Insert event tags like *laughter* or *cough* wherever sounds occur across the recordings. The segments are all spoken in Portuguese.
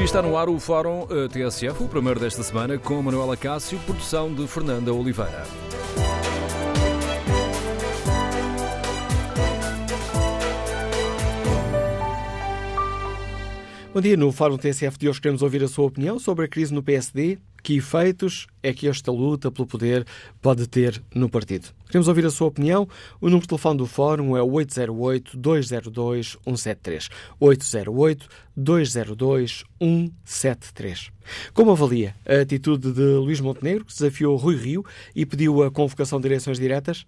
E está no ar o Fórum eh, TSF, o primeiro desta semana, com Manuela Cássio, produção de Fernanda Oliveira. Bom dia, no Fórum TSF de hoje queremos ouvir a sua opinião sobre a crise no PSD. Que efeitos é que esta luta pelo poder pode ter no partido? Queremos ouvir a sua opinião. O número de telefone do Fórum é 808-202-173. 808-202-173. Como avalia a atitude de Luís Montenegro, que desafiou Rui Rio e pediu a convocação de eleições diretas?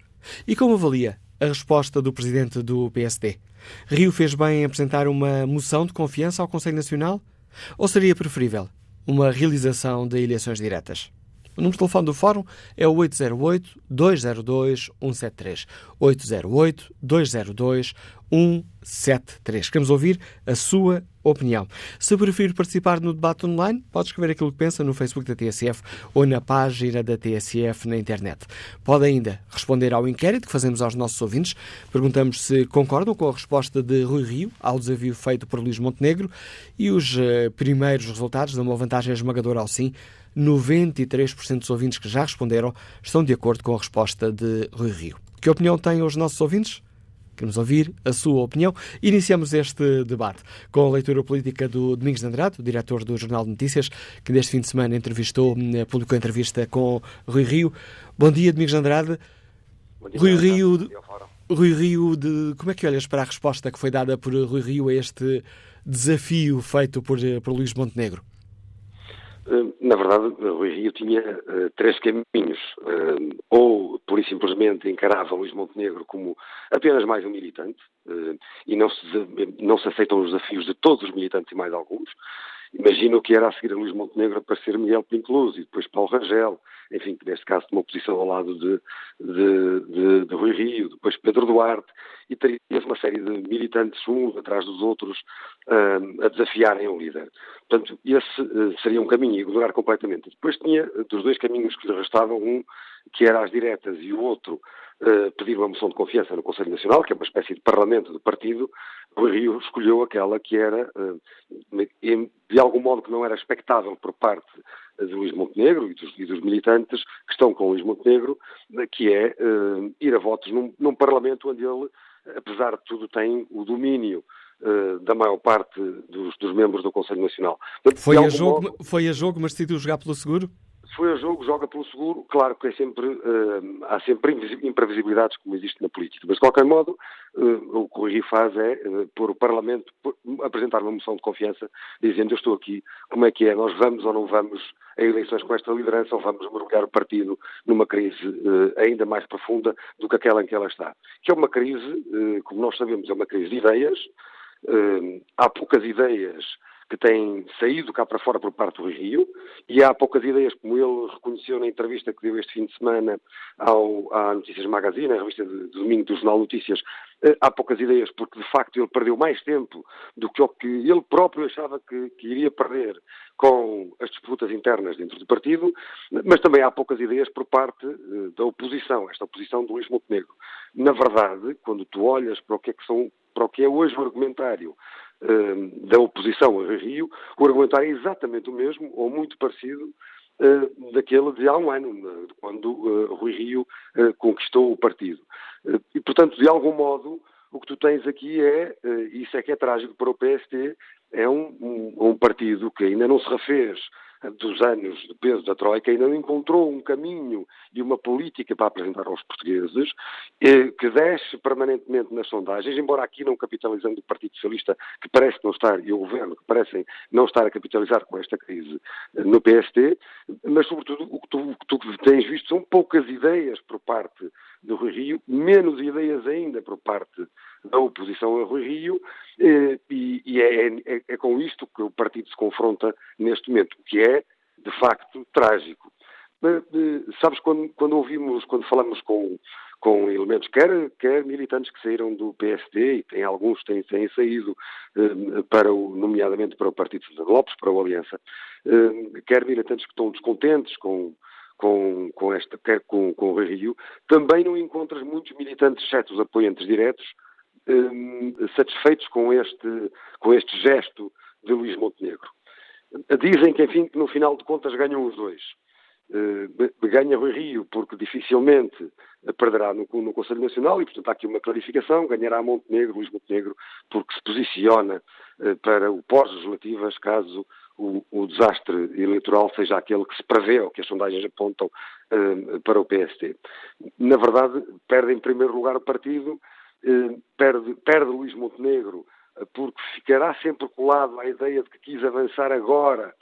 E como avalia a resposta do presidente do PSD? Rio fez bem em apresentar uma moção de confiança ao Conselho Nacional? Ou seria preferível uma realização de eleições diretas? O número de telefone do Fórum é o 808-202-173. 808-202-173. Queremos ouvir a sua opinião. Se preferir participar no debate online, pode escrever aquilo que pensa no Facebook da TSF ou na página da TSF na internet. Pode ainda responder ao inquérito que fazemos aos nossos ouvintes. Perguntamos se concordam com a resposta de Rui Rio ao desafio feito por Luís Montenegro e os uh, primeiros resultados dão uma vantagem esmagadora ao sim. 93% dos ouvintes que já responderam estão de acordo com a resposta de Rui Rio. Que opinião têm os nossos ouvintes? Queremos ouvir a sua opinião. Iniciamos este debate com a leitura política do Domingos de Andrade, o diretor do Jornal de Notícias, que neste fim de semana entrevistou, eh, publicou entrevista com Rui Rio. Bom dia, Domingos de Andrade. Dia, Rui Rio, de, Rui Rio, de, como é que olhas para a resposta que foi dada por Rui Rio a este desafio feito por, por Luís Montenegro? Na verdade, Rio tinha uh, três caminhos. Uh, ou, por e simplesmente, encarava Luís Montenegro como apenas mais um militante, e não se, não se aceitam os desafios de todos os militantes e mais alguns. Imagino que era a seguir a Luís Montenegro aparecer Miguel Pinclus e depois Paulo Rangel, enfim, que neste caso tomou posição ao lado de, de, de, de Rui Rio, depois Pedro Duarte, e teria uma série de militantes, uns atrás dos outros, uh, a desafiarem o líder. Portanto, esse uh, seria um caminho, ignorar completamente. Depois tinha, dos dois caminhos que lhe restavam, um que era às diretas e o outro pedir uma moção de confiança no Conselho Nacional, que é uma espécie de parlamento do partido, o Rio escolheu aquela que era, uh, de algum modo, que não era expectável por parte de Luís Montenegro e dos, e dos militantes que estão com Luís Montenegro, que é ir a votos num, num parlamento onde ele, apesar de tudo, tem o domínio da maior parte dos, dos, membros do Conselho Nacional. Foi a, jogo, modo... foi a jogo, mas decidiu jogar pelo seguro? Foi a jogo, joga pelo seguro. Claro que é sempre, uh, há sempre imprevisibilidades, como existe na política. Mas, de qualquer modo, uh, o que o Rui faz é uh, pôr o Parlamento, por, apresentar uma moção de confiança, dizendo: Eu estou aqui, como é que é? Nós vamos ou não vamos a eleições com esta liderança ou vamos mergulhar o partido numa crise ainda mais profunda do que aquela em que ela está? Que é uma crise, como nós sabemos, é uma crise de ideias. há poucas ideias que têm saído cá para fora por parte do Rio, e há poucas ideias, como ele reconheceu na entrevista que deu este fim de semana ao, à Notícias Magazine, a revista de, de domingo do Jornal Notícias, eh, há poucas ideias porque, de facto, ele perdeu mais tempo do que o que ele próprio achava que, que iria perder com as disputas internas dentro do partido, mas também há poucas ideias por parte eh, da oposição, esta oposição do Luís Montenegro. Na verdade, quando tu olhas para o que é que são para o que é hoje o argumentário uh, da oposição a Rio, o argumentário é exatamente o mesmo, ou muito parecido, uh, daquele de há um ano, quando uh, Rui Rio conquistou o partido. e, portanto, de algum modo, o que tu tens aqui é, isso é que é trágico para o PST, é um, um, um partido que ainda não se refez dos anos de peso da Troika, ainda não encontrou um caminho e uma política para apresentar aos portugueses, eh, que desce permanentemente nas sondagens, embora aqui não capitalizando o Partido Socialista, que parece não estar, e o Governo, que parecem não estar a capitalizar com esta crise eh, no PST, mas, sobretudo, o que tu, o que tu tens visto são poucas ideias por parte do Rio, menos ideias ainda por parte da oposição a Rui Rio, eh, e, é, é, é, com isto que o partido se confronta neste momento, o que é, de facto, trágico. Sabes, quando, quando ouvimos, quando falamos com, com elementos, quer, quer militantes que saíram do PSD, e tem alguns têm, têm saído, eh, para o, nomeadamente para o Partido de Lopes, para o Aliança, eh, quer militantes que estão descontentes com, com, com, esta, quer com, com o Rio, também não encontras muitos militantes, exceto os apoiantes diretos, satisfeitos com este, com este gesto de Luís Montenegro. Dizem que, enfim, que no final de contas ganham os dois. Ganha Rui Rio, porque dificilmente perderá no, no, Conselho Nacional e, portanto, há aqui uma clarificação. Ganhará Montenegro, Luís Montenegro, porque se posiciona para o pós-legislativas, caso o, o, desastre eleitoral seja aquele que se prevê ou que as sondagens apontam uh, para o PST. Na verdade, perde em primeiro lugar o partido, perde, perde Luís Montenegro, uh, porque ficará sempre colado à ideia de que quis avançar agora,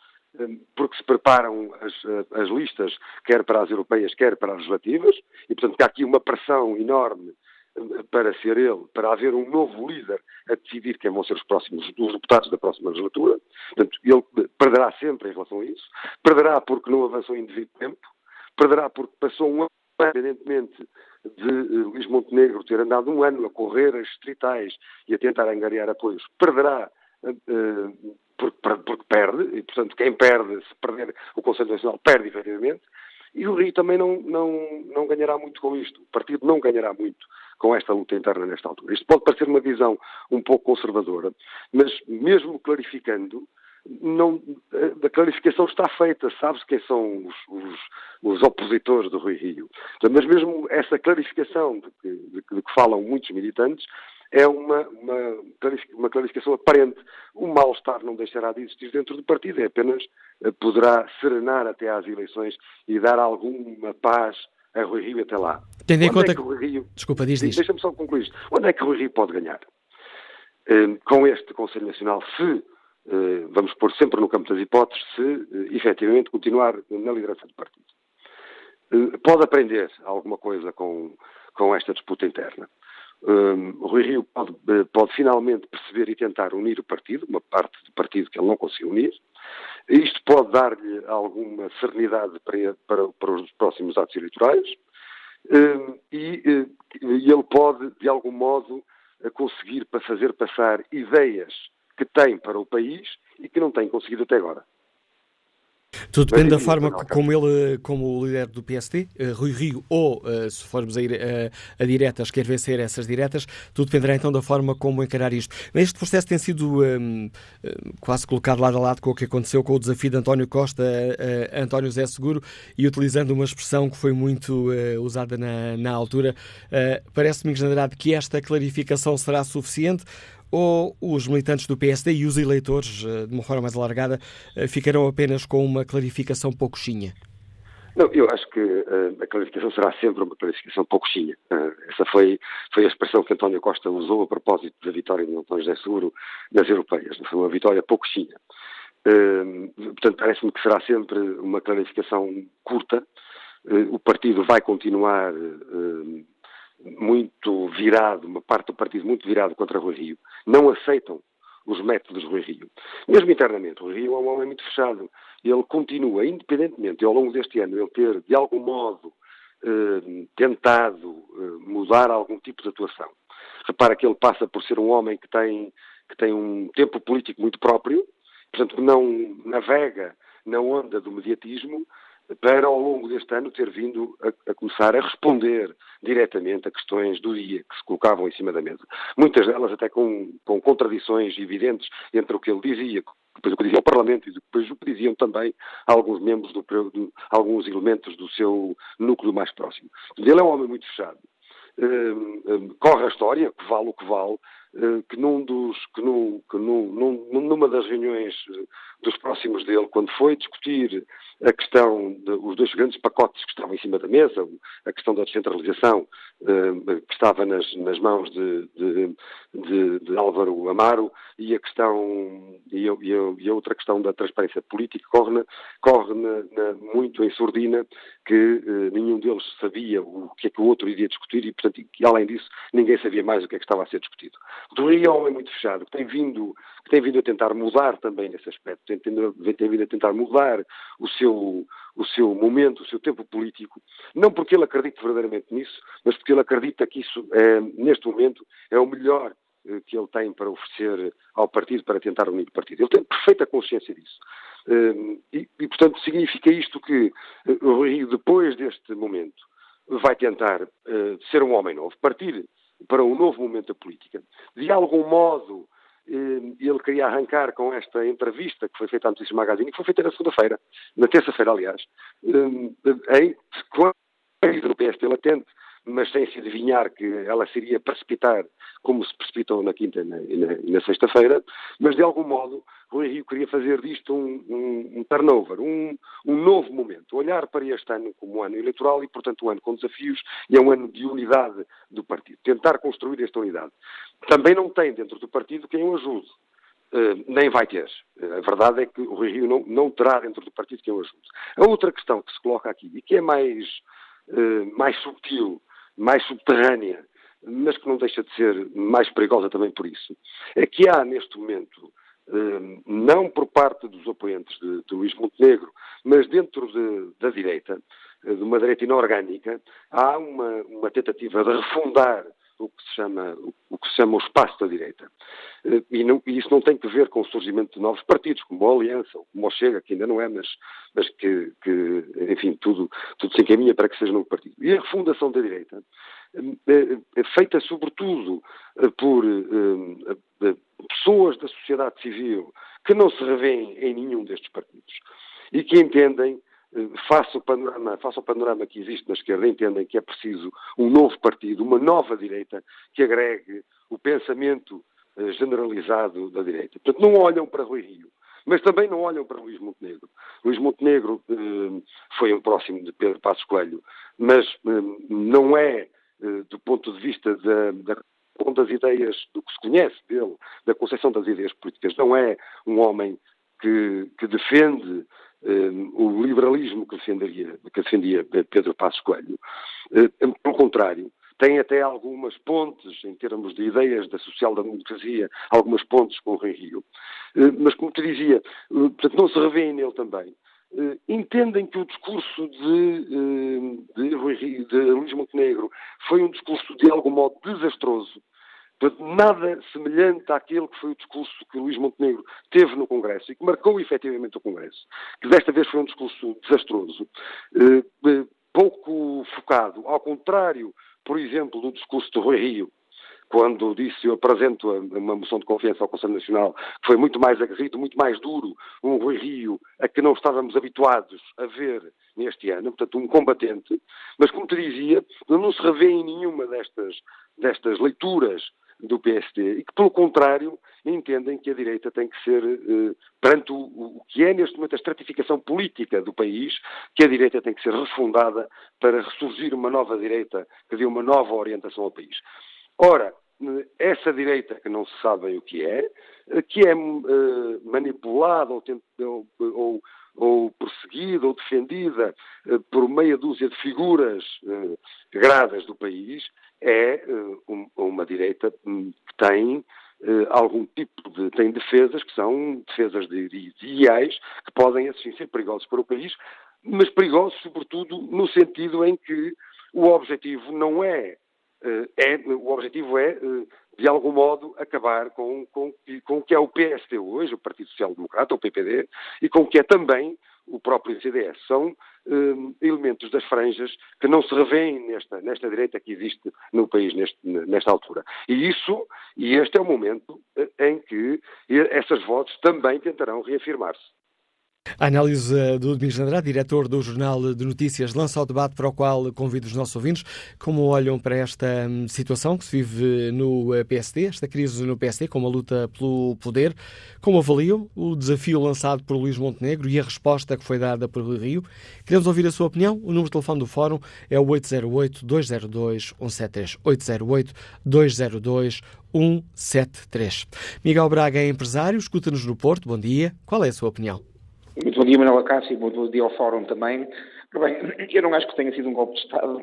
porque se preparam as, as listas, quer para as europeias, quer para as legislativas, e portanto há aqui uma pressão enorme para ser ele, para haver um novo líder a decidir quem vão ser os próximos os deputados da próxima legislatura. Portanto, ele perderá sempre em relação a isso. Perderá porque não avançou em devido tempo. Perderá porque passou um ano, independentemente de uh, Luís Montenegro ter andado um ano a correr as distritais e a tentar angariar apoios. Perderá uh, porque, porque, perde, e portanto quem perde, se perder o Conselho Nacional, perde efetivamente. E o Rio também não, não, não ganhará muito com isto. O partido não ganhará muito com esta luta interna nesta altura. Isto pode parecer uma visão um pouco conservadora, mas mesmo clarificando, não, a clarificação está feita, sabe-se quem são os, os, os, opositores do Rui Rio. Mas mesmo essa clarificação de que, de, que falam muitos militantes é uma, uma, uma, clarificação aparente. O mal-estar não deixará de existir dentro do partido, é apenas eh, poderá serenar até às eleições e dar alguma paz a Rui Rio até lá. Tendo em Onde conta é que Rui Rio... Desculpa, diz, diz. Deixa-me só concluir isto. Onde é que Rui Rio pode ganhar? Uh, com este Conselho Nacional, se, vamos pôr sempre no campo das hipóteses, se uh, efetivamente continuar na liderança do partido. pode aprender alguma coisa com, com esta disputa interna. o Rui Rio pode, pode, finalmente perceber e tentar unir o partido, uma parte do partido que ele não conseguiu unir, isto pode dar-lhe alguma serenidade para, para, para, os próximos atos eleitorais hum, e, eh, e ele pode, de algum modo, conseguir fazer passar ideias que tem para o país e que não tem conseguido até agora. Tudo depende da forma como ele, como o líder do PSD, uh, eh, Rui Rio, ou uh, se formos a, ir, uh, a diretas, quer vencer essas diretas, tudo dependerá então da forma como encarar isto. Este processo tem sido um, quase colocado lado a lado com o que aconteceu com o desafio de António Costa a António Zé Seguro e utilizando uma expressão que foi muito usada na, na altura. Parece-me, Andrade, que esta clarificação será suficiente ou os militantes do PSD e os eleitores, eh, de uma forma mais alargada, eh, ficarão apenas com uma clarificação poucoxinha? Não, eu acho que uh, a clarificação será sempre uma clarificação poucoxinha. Uh, essa foi, foi a expressão que António Costa usou a propósito da vitória de António José Seguro nas europeias. Foi uma vitória poucoxinha. Uh, portanto, parece-me que será sempre uma clarificação curta. o partido vai continuar muito virado, uma parte do partido muito virado contra Rui Rio, não aceitam os métodos de Rui Rio. Mesmo internamente, Rui Rio é um homem muito fechado. Ele continua, independentemente, ao longo deste ano, ele ter, de algum modo, eh, tentado eh, mudar algum tipo de atuação. Repara que ele passa por ser um homem que tem, que tem um tempo político muito próprio, portanto, que não navega na onda do mediatismo, para, ao longo deste ano, ter vindo a, a, começar a responder diretamente a questões do dia que se colocavam em cima da mesa. Muitas delas até com, com contradições evidentes entre o que ele dizia, depois o que dizia o Parlamento e depois o que diziam também alguns membros, do, do, alguns elementos do seu núcleo mais próximo. Ele é um homem muito fechado. Um, um, corre a história, que vale o que vale, que num dos, que, num, que num, num, numa das reuniões uh, dos próximos dele, quando foi discutir a questão dos dois grandes pacotes que estavam em cima da mesa, a questão da descentralização eh, que estava nas, nas mãos de, de, de, de, Álvaro Amaro e a questão e a, e a, outra questão da transparência política corre, na, corre na, na, muito em surdina que eh, nenhum deles sabia o que é que o outro iria discutir e, portanto, e, além disso, ninguém sabia mais o que é que estava a ser discutido. O Rio é um homem muito fechado, que tem vindo, que tem vindo a tentar mudar também nesse aspecto, tem, tem, tem vindo a tentar mudar o seu, o seu momento, o seu tempo político, não porque ele acredite verdadeiramente nisso, mas porque ele acredita que isso, é, neste momento, é o melhor eh, que ele tem para oferecer ao partido, para tentar unir o partido. Ele tem perfeita consciência disso. Eh, e, e portanto, significa isto que o Rio, depois deste momento, vai tentar ser um homem novo, partir para um novo momento da política. De algum modo, ele ele queria arrancar com esta entrevista que foi feita à Notícias Magazine, que foi feita na segunda-feira, na terça-feira, aliás, em, quando do PST latente, mas sem se adivinhar que ela se iria precipitar como se precipitou na quinta e na, na, na sexta-feira, mas de algum modo Rui Rio queria fazer disto um, um, um turnover, um, um, novo momento, olhar para este ano como um ano eleitoral e, portanto, um ano com desafios e é um ano de unidade do partido, tentar construir esta unidade. Também não tem dentro do partido quem o ajude. Uh, nem vai ter. Uh, a verdade é que o Rui Rio não, não terá dentro do partido quem o ajude. A outra questão que se coloca aqui, e que é mais, uh, mais subtil, mais subterrânea, mas que não deixa de ser mais perigosa também por isso, é que há neste momento, eh, não por parte dos apoiantes de, de Luís Montenegro, mas dentro de, da direita, eh, de uma direita inorgânica, há uma, uma tentativa de refundar o que se chama o, que se chama o espaço da direita. Eh, e, não, e, isso não tem que ver com o surgimento de novos partidos, como a Aliança, ou como o Chega, que ainda não é, mas, mas que, que, enfim, tudo, tudo se encaminha para que seja um novo partido. E a refundação da direita é, feita sobretudo por pessoas da sociedade civil que não se revêem em nenhum destes partidos e que entendem, face ao panorama, face ao panorama que existe na esquerda, entendem que é preciso um novo partido, uma nova direita que agregue o pensamento generalizado da direita. Portanto, não olham para Rui Rio, mas também não olham para Luís Montenegro. Luís Montenegro eh, foi um próximo de Pedro Passos Coelho, mas eh, não é eh, do ponto de vista da, da das ideias, do que se conhece dele, da concepção das ideias políticas, não é um homem que, que defende eh, o liberalismo que, defenderia, que defendia Pedro Passos Coelho. Pelo contrário, tem até algumas pontes, em termos de ideias da social-democracia, algumas pontes com o Rio. Uh, mas, como te dizia, portanto, não se revêem nele também. Entendem que o discurso de, de, de Luís Montenegro foi um discurso de algum modo desastroso, nada semelhante àquele que foi o discurso que Luís Montenegro teve no Congresso e que marcou efetivamente o Congresso, que desta vez foi um discurso desastroso, uh, pouco focado, ao contrário, por exemplo, do discurso do Rui Rio, quando disse eu apresento uma moção de confiança ao Conselho Nacional, que foi muito mais aguerrido, muito mais duro, um Rui Rio a que não estávamos habituados a ver neste ano, portanto um combatente, mas como te dizia, não se revê em nenhuma destas, destas leituras do PSD e que, pelo contrário, entendem que a direita tem que ser, eh, perante o, que é neste momento a estratificação política do país, que a direita tem que ser refundada para ressurgir uma nova direita que dê uma nova orientação ao país. Ora, essa direita que não se sabe bem o que é, que é uh, manipulada ou, ou, ou, perseguida ou defendida por meia dúzia de figuras uh, gradas do país, é um, uma direita hum, que tem algum tipo de. tem defesas que são defesas de, de ideais que podem, assim, ser perigosos para o país, mas perigosos, sobretudo, no sentido em que o objetivo não é eh, é, o objetivo é, eh, de algum modo, acabar com, com, com o que é o PST hoje, o Partido Social Democrata, o PPD, e com o que é também o próprio CDS. São um, eh, elementos das franjas que não se revêem nesta, nesta direita que existe no país neste, nesta altura. E isso, e este é o momento em que essas votos também tentarão reafirmar-se. A análise eh, do Domingos Andrade, diretor do Jornal de Notícias, lança o debate para o qual convido os nossos ouvintes. Como olham para esta hum, situação que se vive no eh, PSD, esta crise no PSD, com uma luta pelo poder? Como avaliam o desafio lançado por Luís Montenegro e a resposta que foi dada por Rio? Queremos ouvir a sua opinião. O número de telefone do Fórum é o 808-202-173. 808-202-173. Miguel Braga é empresário, escuta-nos no Porto. Bom dia. Qual é a sua opinião? Muito bom dia, Manuela Cássio, bom dia ao Fórum também. Bem, eu não acho que tenha sido um golpe de Estado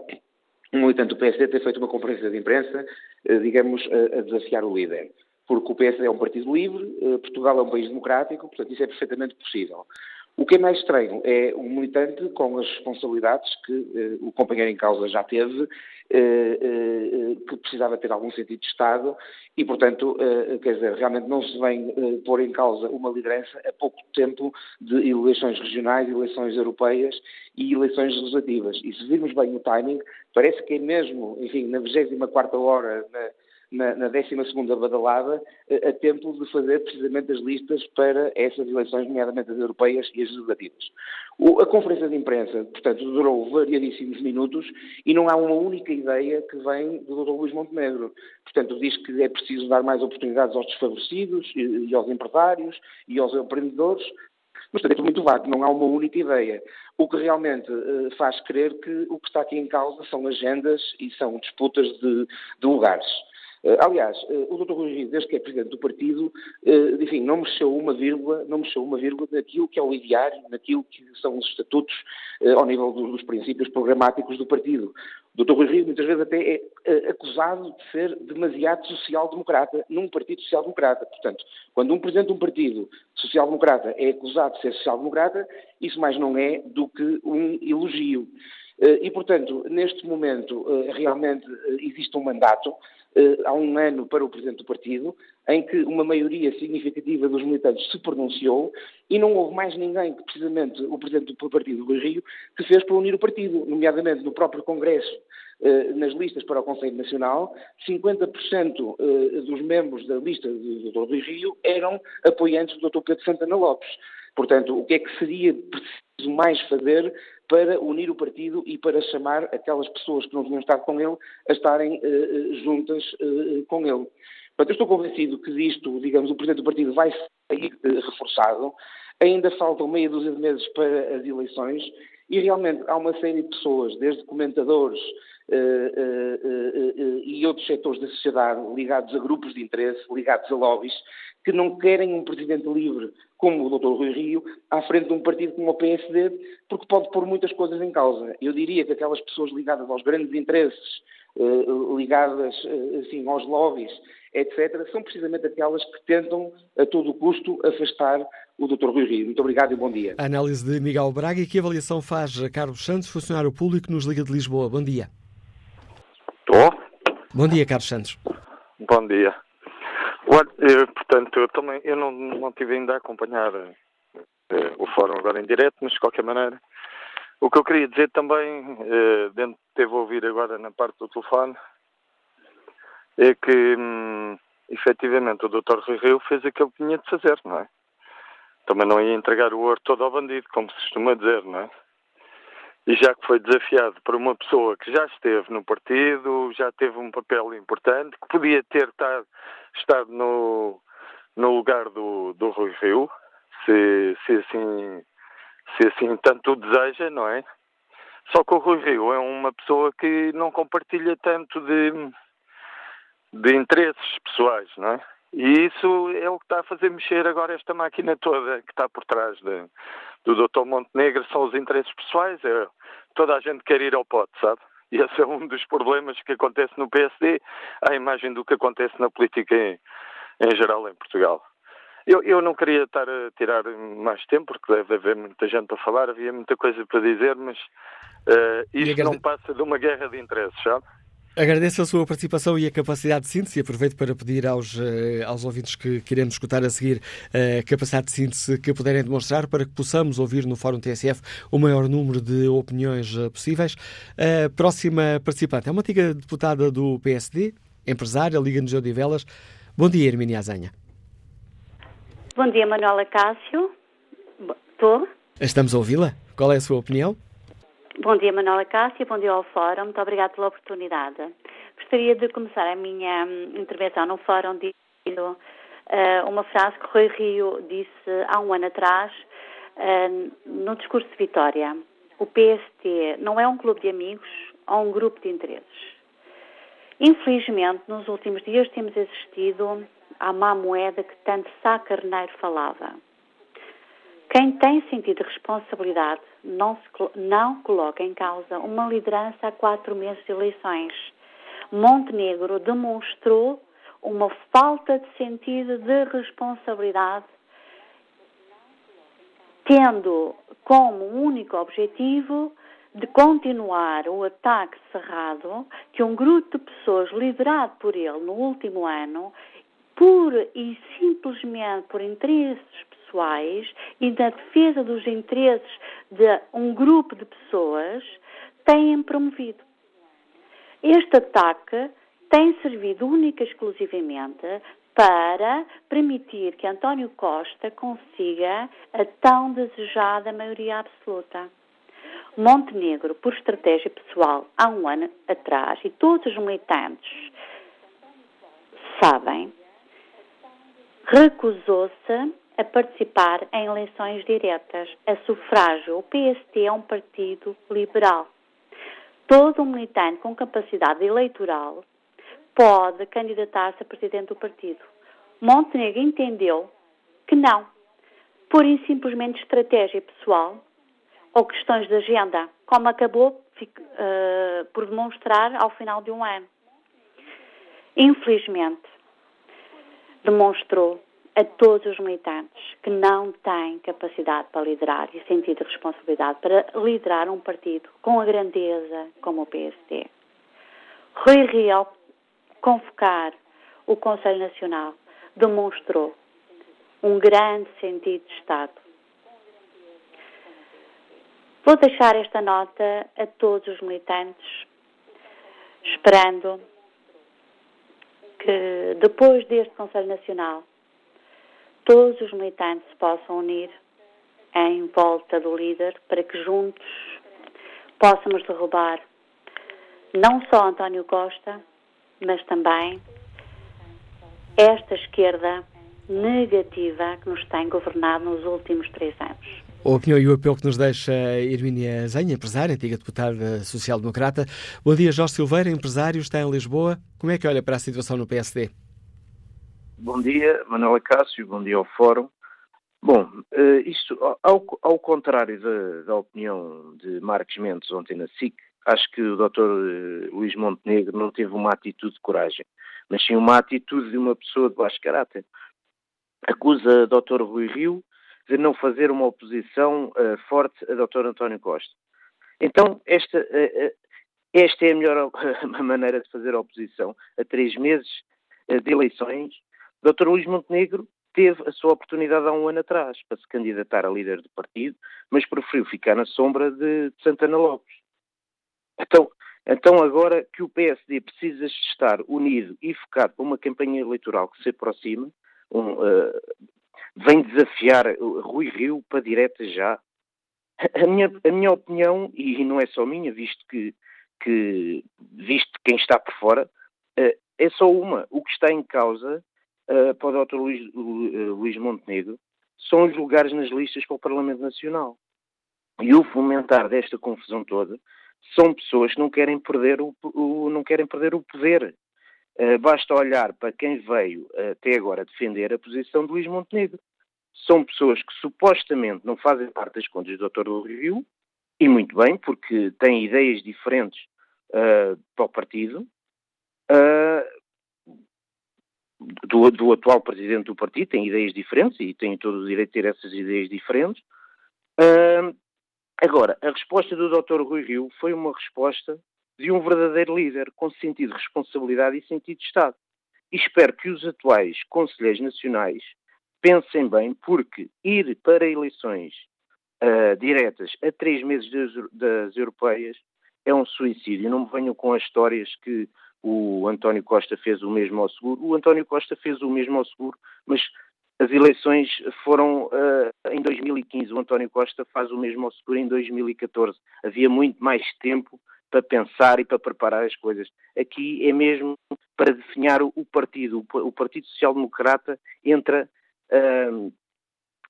um militante do PSD ter feito uma conferência de imprensa, eh, digamos, a desafiar o líder. Porque o PSD é um partido livre, eh, Portugal é um país democrático, portanto isso é perfeitamente possível. O que é mais estranho é um militante com as responsabilidades que eh, o companheiro em causa já teve, eh, eh, que precisava ter algum sentido de Estado e, portanto, eh, quer dizer, realmente não se vem eh, pôr em causa uma liderança a pouco tempo de eleições regionais, eleições europeias e eleições legislativas. E se virmos bem o timing, parece que é mesmo, enfim, na 24 hora, na, na, na 12 badalada, a tempo de fazer precisamente as listas para essas eleições, nomeadamente as europeias e as legislativas. O, a conferência de imprensa, portanto, durou variadíssimos minutos e não há uma única ideia que vem do Dr. Luís Montenegro. Portanto, diz que é preciso dar mais oportunidades aos desfavorecidos e, e aos empresários e aos empreendedores, mas também é muito vago, não há uma única ideia. O que realmente uh, faz crer que o que está aqui em causa são agendas e são disputas de, de lugares. Uh, aliás, uh, o Dr. Rui Rio, desde que é presidente do partido, enfim, não mexeu uma vírgula, não mexeu uma vírgula naquilo que é o ideário, naquilo que são os estatutos ao nível dos, princípios programáticos do partido. O Dr. Rui Rio muitas vezes até é acusado de ser demasiado social-democrata num partido social-democrata. Portanto, quando um presidente de um partido social-democrata é acusado de ser social-democrata, isso mais não é do que um elogio. E, portanto, neste momento, realmente existe um mandato eh, há um ano para o Presidente do Partido, em que uma maioria significativa dos militantes se pronunciou e não houve mais ninguém que, precisamente, o Presidente do Partido, Rui Rio, que fez para unir o partido, nomeadamente no próprio Congresso, eh, nas listas para o Conselho Nacional, 50% eh, dos membros da lista do Dr. Rui Rio eram apoiantes do Dr. Pedro Santana Lopes. Portanto, o que é que seria preciso mais fazer para unir o partido e para chamar aquelas pessoas que não tinham estado com ele a estarem uh, juntas uh, com ele. Portanto, eu estou convencido que disto, digamos, o Presidente do Partido vai sair uh, reforçado. Ainda faltam meia dúzia de meses para as eleições e realmente há uma série de pessoas, desde comentadores e outros setores da sociedade ligados a grupos de interesse, ligados a lobbies, que não querem um Presidente livre como o Dr. Rui Rio, à frente de um partido como o PSD, porque pode pôr muitas coisas em causa. Eu diria que aquelas pessoas ligadas aos grandes interesses, eh, ligadas eh, assim, aos lobbies, etc., são precisamente aquelas que tentam, a todo custo, afastar o Dr. Rui Rio. Muito obrigado e bom dia. A análise de Miguel Braga e que avaliação faz Carlos Santos, funcionário público nos Liga de Lisboa. Bom dia. Bom dia, Carlos Santos. Bom dia. Eu, portanto, eu também eu não, não tive ainda a acompanhar uh, o fórum agora em direto, mas de qualquer maneira, o que eu queria dizer também, uh, dentro, ouvir agora na parte do telefone, é que hum, efetivamente o Dr. Rui Rio fez aquilo que tinha de fazer, não é? Também não ia entregar o ouro todo ao bandido, como se costuma dizer, não é? E já que foi desafiado por uma pessoa que já esteve no partido, já teve um papel importante, que podia ter estado, no, no lugar do, do Rui Rio, se, se, assim, se assim tanto o deseja, não é? Só que o Rui Rio é uma pessoa que não compartilha tanto de, de interesses pessoais, não é? E isso é o que está a fazer mexer agora esta máquina toda que está por trás de, do Dr. Montenegro, são os interesses pessoais. É, toda a gente quer ir ao pote, sabe? E esse é um dos problemas que acontece no PSD, à imagem do que acontece na política em, em geral em Portugal. Eu, eu, não queria estar a tirar mais tempo, porque deve haver muita gente para falar, havia muita coisa para dizer, mas uh, isto não passa de uma guerra de interesses, sabe? Agradeço a sua participação e a capacidade de síntese aproveito para pedir aos, uh, aos ouvintes que queremos escutar a seguir a uh, capacidade de síntese que puderem demonstrar para que possamos ouvir no Fórum TSF o maior número de opiniões uh, possíveis. A próxima participante é uma antiga deputada do PSD, empresária, Liga-nos de Odivelas. Bom dia, Hermínia Azanha. Bom dia, Manuela Cássio. Estou? Estamos a ouvi-la. Qual é a sua opinião? Bom dia, Manuela Cássia, bom dia ao Fórum, muito obrigada pela oportunidade. Gostaria de começar a minha hum, intervenção no Fórum dizendo uh, uma frase que Rui Rio disse há um ano atrás uh, no discurso de Vitória. O PST não é um clube de amigos ou um grupo de interesses. Infelizmente, nos últimos dias temos assistido à má moeda que tanto Sá Carneiro falava. Quem tem sentido de responsabilidade não, se, não coloca em causa uma liderança a quatro meses de eleições. Montenegro demonstrou uma falta de sentido de responsabilidade, tendo como único objetivo de continuar o ataque cerrado que um grupo de pessoas liderado por ele no último ano, pura e simplesmente por interesses pessoais e da defesa dos interesses de um grupo de pessoas têm promovido. Este ataque tem servido única e exclusivamente para permitir que António Costa consiga a tão desejada maioria absoluta. Montenegro, por estratégia pessoal, há um ano atrás, e todos os militantes sabem, recusou-se a participar em eleições diretas a sufrágio. O PST é um partido liberal. Todo um militante com capacidade eleitoral pode candidatar-se a presidente do partido. Montenegro entendeu que não, por simplesmente estratégia pessoal ou questões de agenda, como acabou uh, por demonstrar ao final de um ano. Infelizmente, demonstrou a todos os militantes que não têm capacidade para liderar e sentido de responsabilidade para liderar um partido com a grandeza como o PSD. Rui Rio, convocar o Conselho Nacional, demonstrou um grande sentido de Estado. Vou deixar esta nota a todos os militantes, esperando que depois deste Conselho Nacional todos os militantes se possam unir em volta do líder para que juntos possamos derrubar não só António Costa, mas também esta esquerda negativa que nos tem governado nos últimos três anos. A opinião e o apelo que nos deixa Irmínia Zenha, empresária, antiga deputada social-democrata. Bom dia, Jorge Silveira, empresário, está em Lisboa. Como é que olha para a situação no PSD? Bom dia, Manuela Cássio, bom dia ao Fórum. Bom, eh, isto, ao, ao contrário da, da, opinião de Marcos Mendes ontem na SIC, acho que o Dr. Eh, Luís Montenegro não teve uma atitude de coragem, mas sim uma atitude de uma pessoa de baixo caráter. Acusa o Dr. Rui Rio de não fazer uma oposição uh, forte a Dr. António Costa. Então, esta, uh, esta é a melhor *laughs* maneira de fazer oposição a três meses de eleições Dr. Luís Montenegro teve a sua oportunidade há um ano atrás para se candidatar a líder do partido, mas preferiu ficar na sombra de, Santana Lopes. Então, então, agora que o PSD precisa estar unido e focado para uma campanha eleitoral que se aproxima, um, uh, vem desafiar Rui Rio para direta já. A minha, a minha opinião, e não é só minha, visto que, que visto quem está por fora, uh, é só uma. O que está em causa uh, para o Dr. Luís, uh, Luís Montenegro são os lugares nas listas para o Parlamento Nacional. E o fomentar desta confusão toda são pessoas que não querem perder o, o não querem perder o poder. Uh, basta olhar para quem veio até agora defender a posição de Luís Montenegro. São pessoas que supostamente não fazem parte das contas do Dr. do Rio, e muito bem, porque têm ideias diferentes uh, para o partido, uh, do, do, atual presidente do partido, tem ideias diferentes e tem todo o direito de ter essas ideias diferentes. Uh, agora, a resposta do Dr. Rui Rio foi uma resposta de um verdadeiro líder, com sentido de responsabilidade e sentido de Estado. E espero que os atuais conselheiros nacionais pensem bem, porque ir para eleições uh, diretas a três meses das, das europeias é um suicídio. Não me venham com as histórias que o António Costa fez o mesmo ao seguro. O António Costa fez o mesmo ao seguro, mas as eleições foram uh, em 2015. O António Costa faz o mesmo ao seguro em 2014. Havia muito mais tempo para pensar e para preparar as coisas. Aqui é mesmo para definhar o, partido. O, Partido Social Democrata entra, uh,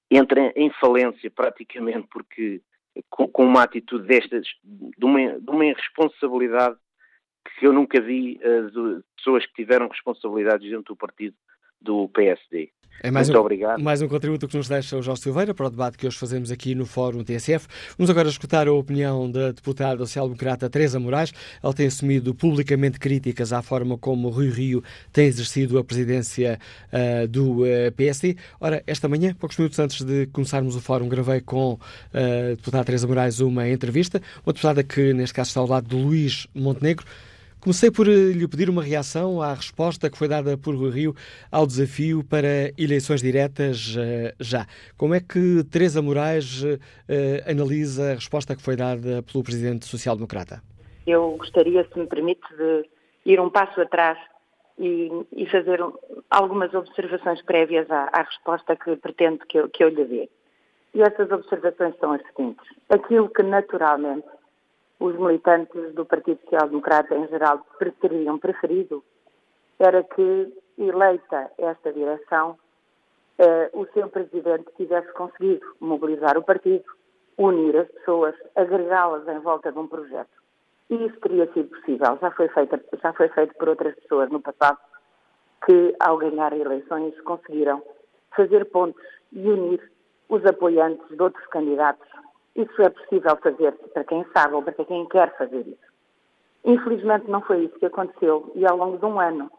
entra em falência praticamente, porque com, com uma atitude destas, de uma, de uma irresponsabilidade que eu nunca vi uh, de pessoas que tiveram responsabilidades dentro do partido do PSD. É mais Muito um, obrigado. Mais um contributo que nos deixa o Jorge Silveira para o debate que hoje fazemos aqui no Fórum TSF. Vamos agora escutar a opinião da deputada social-democrata Teresa Moraes. Ela tem assumido publicamente críticas à forma como Rui Rio tem exercido a presidência uh, do uh, PSD. Ora, esta manhã, poucos minutos antes de começarmos o Fórum, gravei com a deputada Teresa Moraes uma entrevista. Uma deputada que, neste caso, está ao lado do Luís Montenegro. Comecei por eh, lhe pedir uma reação à resposta que foi dada por Rui Rio ao desafio para eleições diretas eh, já. Como é que Teresa Moraes eh, analisa a resposta que foi dada pelo Presidente Social Democrata? Eu gostaria, se me permite, de ir um passo atrás e, e fazer algumas observações prévias à, à resposta que pretendo que eu, que eu lhe dê. E essas observações são as seguintes. Aquilo que naturalmente os militantes do Partido Social Democrata em geral teriam preferido era que, eleita esta direção, eh, o seu presidente tivesse conseguido mobilizar o partido, unir as pessoas, agregá-las em volta de um projeto. E isso teria sido possível. Já foi, feito, já foi feito por outras pessoas no passado que, ao ganhar eleições, conseguiram fazer pontos e unir os apoiantes de outros candidatos. Isso é possível fazer para quem sabe ou para quem quer fazer isso. Infelizmente não foi isso que aconteceu e ao longo de um ano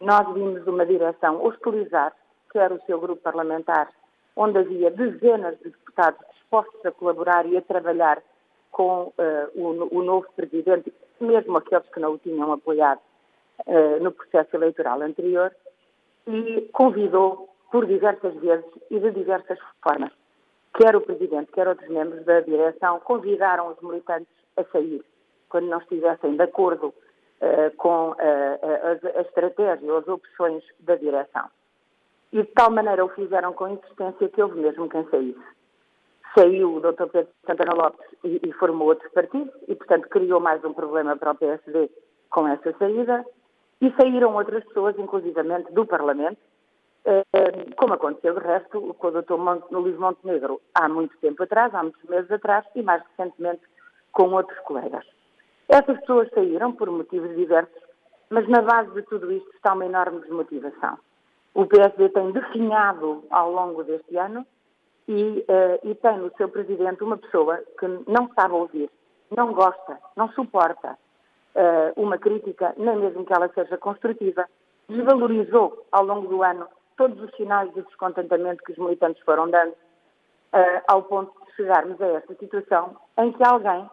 nós vimos uma direção hostilizar, que era o seu grupo parlamentar, onde havia dezenas de deputados dispostos a colaborar e a trabalhar com uh, o, o, novo presidente, mesmo aqueles que não o tinham apoiado uh, no processo eleitoral anterior, e convidou por diversas vezes e de diversas formas. Quer o presidente, quer outros membros da direção convidaram os militantes a sair quando não estivessem de acordo uh, com a, a estratégia ou as opções da direção. E de tal maneira o fizeram com insistência que houve mesmo quem saísse saiu o Dr. Pedro Santana Lopes e, e, formou outro partido e, portanto, criou mais um problema para o PSD com essa saída e saíram outras pessoas, inclusivamente do Parlamento, eh, como aconteceu, de resto, com o Dr. Monte, Luís Montenegro há muito tempo atrás, há muitos meses atrás e, mais recentemente, com outros colegas. Essas pessoas saíram por motivos diversos, mas na base de tudo isto está uma enorme desmotivação. O PSD tem definhado ao longo deste ano e, uh, e tem no seu presidente uma pessoa que não sabe ouvir, não gosta, não suporta uh, uma crítica, nem mesmo que ela seja construtiva, desvalorizou ao longo do ano todos os sinais de descontentamento que os militantes foram dando, uh, ao ponto de chegarmos a esta situação em que alguém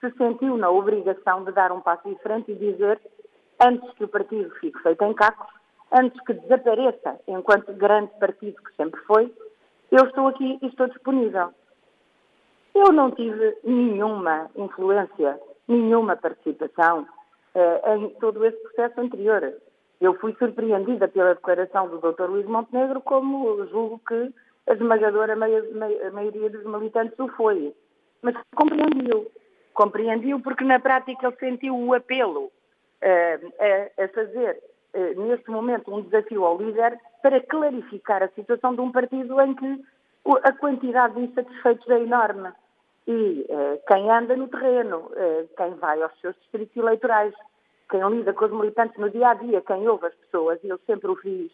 se sentiu na obrigação de dar um passo diferente e dizer, antes que o partido fique feito em cacos, antes que desapareça enquanto grande partido que sempre foi, eu estou aqui e estou disponível. Eu não tive nenhuma influência, nenhuma participação eh, em todo esse processo anterior. Eu fui surpreendida pela declaração do Dr. Luís Montenegro, como julgo que a esmagadora maioria dos militantes o foi. Mas compreendiu. Compreendiu porque, na prática, ele sentiu o apelo eh, a, a fazer eh, neste momento, um desafio ao líder para clarificar a situação de um partido em que a quantidade de insatisfeitos é enorme. E eh, quem anda no terreno, quem vai aos seus distritos eleitorais, quem lida com os militantes no dia a dia, quem ouve as pessoas, e eu sempre o fiz,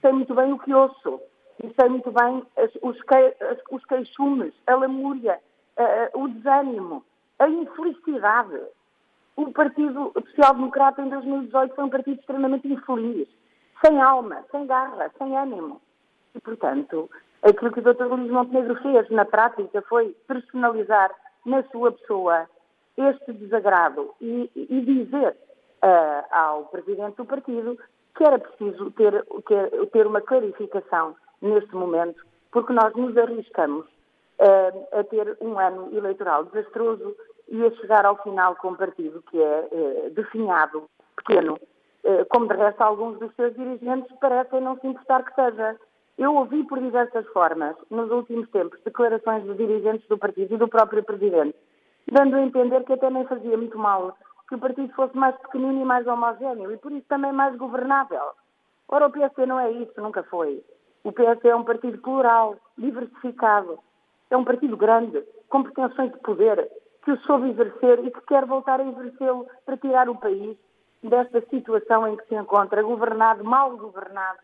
sei muito bem o que ouço. E sei muito bem as, os, que, as, os queixumes, a lamúria, o desânimo, a infelicidade o Partido Social Democrata em 2018 foi um partido extremamente infeliz, sem alma, sem garra, sem ânimo. E, portanto, aquilo que o Dr. Luís Montenegro fez na prática foi personalizar na sua pessoa este desagrado e, e dizer uh, ao Presidente do partido que era preciso ter, ter, ter, uma clarificação neste momento, porque nós nos arriscamos uh, a ter um ano eleitoral desastroso e a chegar ao final com um partido que é eh, definhado, pequeno, eh, como de resto alguns dos seus dirigentes parecem não se importar que seja. Eu ouvi por diversas formas, nos últimos tempos, declarações de dirigentes do partido e do próprio presidente, dando a entender que até nem fazia muito mal que o partido fosse mais pequenino e mais homogéneo e por isso também mais governável. Ora, o PSD não é isso, nunca foi. O PSD é um partido plural, diversificado. É um partido grande, com pretensões de poder, que o soube exercer e que quer voltar a exercê-lo para tirar o país desta situação em que se encontra, governado, mal governado,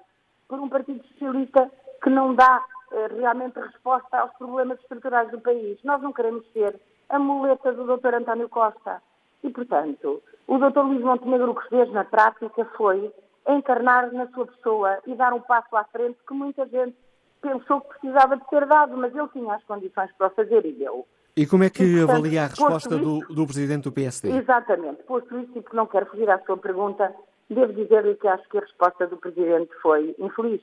por um Partido Socialista que não dá eh, realmente resposta aos problemas estruturais do país. Nós não queremos ser a muleta do Dr. António Costa. E, portanto, o Dr. Luís Montenegro o que fez na prática foi encarnar na sua pessoa e dar um passo à frente que muita gente pensou que precisava de ser dado, mas ele tinha as condições para o fazer e deu. E como é que e, portanto, avalia a resposta do, do, Presidente do PSD? Exatamente. Posto isso, e porque não quero fugir à sua pergunta, devo dizer-lhe que acho que a resposta do Presidente foi infeliz.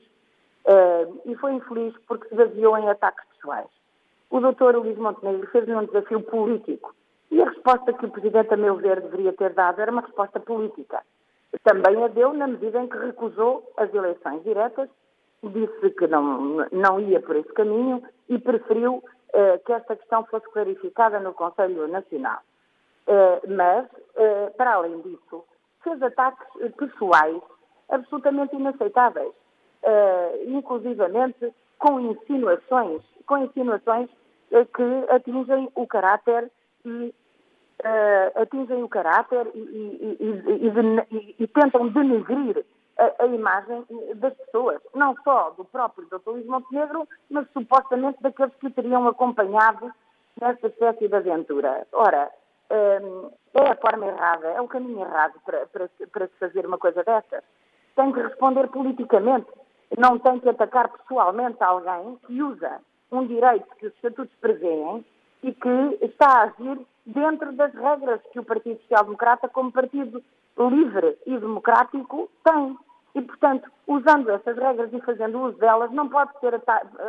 Uh, e foi infeliz porque se baseou em ataques pessoais. O Dr. Luís Montenegro fez-lhe um desafio político. E a resposta que o Presidente, a meu ver, deveria ter dado era uma resposta política. Também a deu na medida em que recusou as eleições diretas, disse que não, não ia por esse caminho e preferiu eh, que esta questão fosse clarificada no Conselho Nacional. Eh, mas, eh, para além disso, fez ataques pessoais absolutamente inaceitáveis, eh, inclusivamente com insinuações, com insinuações eh, que atingem o caráter e uh, atingem o caráter e, e, e, e tentam denegrir a, a, imagem das pessoas, não só do próprio Dr. Luís Montenegro, mas supostamente daqueles que o teriam acompanhado nesta espécie de aventura. Ora, um, é a forma errada, é o caminho errado para, para, para se fazer uma coisa dessas. Tem que responder politicamente, não tem que atacar pessoalmente alguém que usa um direito que os estatutos prevêem e que está a agir dentro das regras que o Partido Social Democrata, como partido livre e democrático, tem. E, portanto, usando essas regras e fazendo uso delas, não pode ser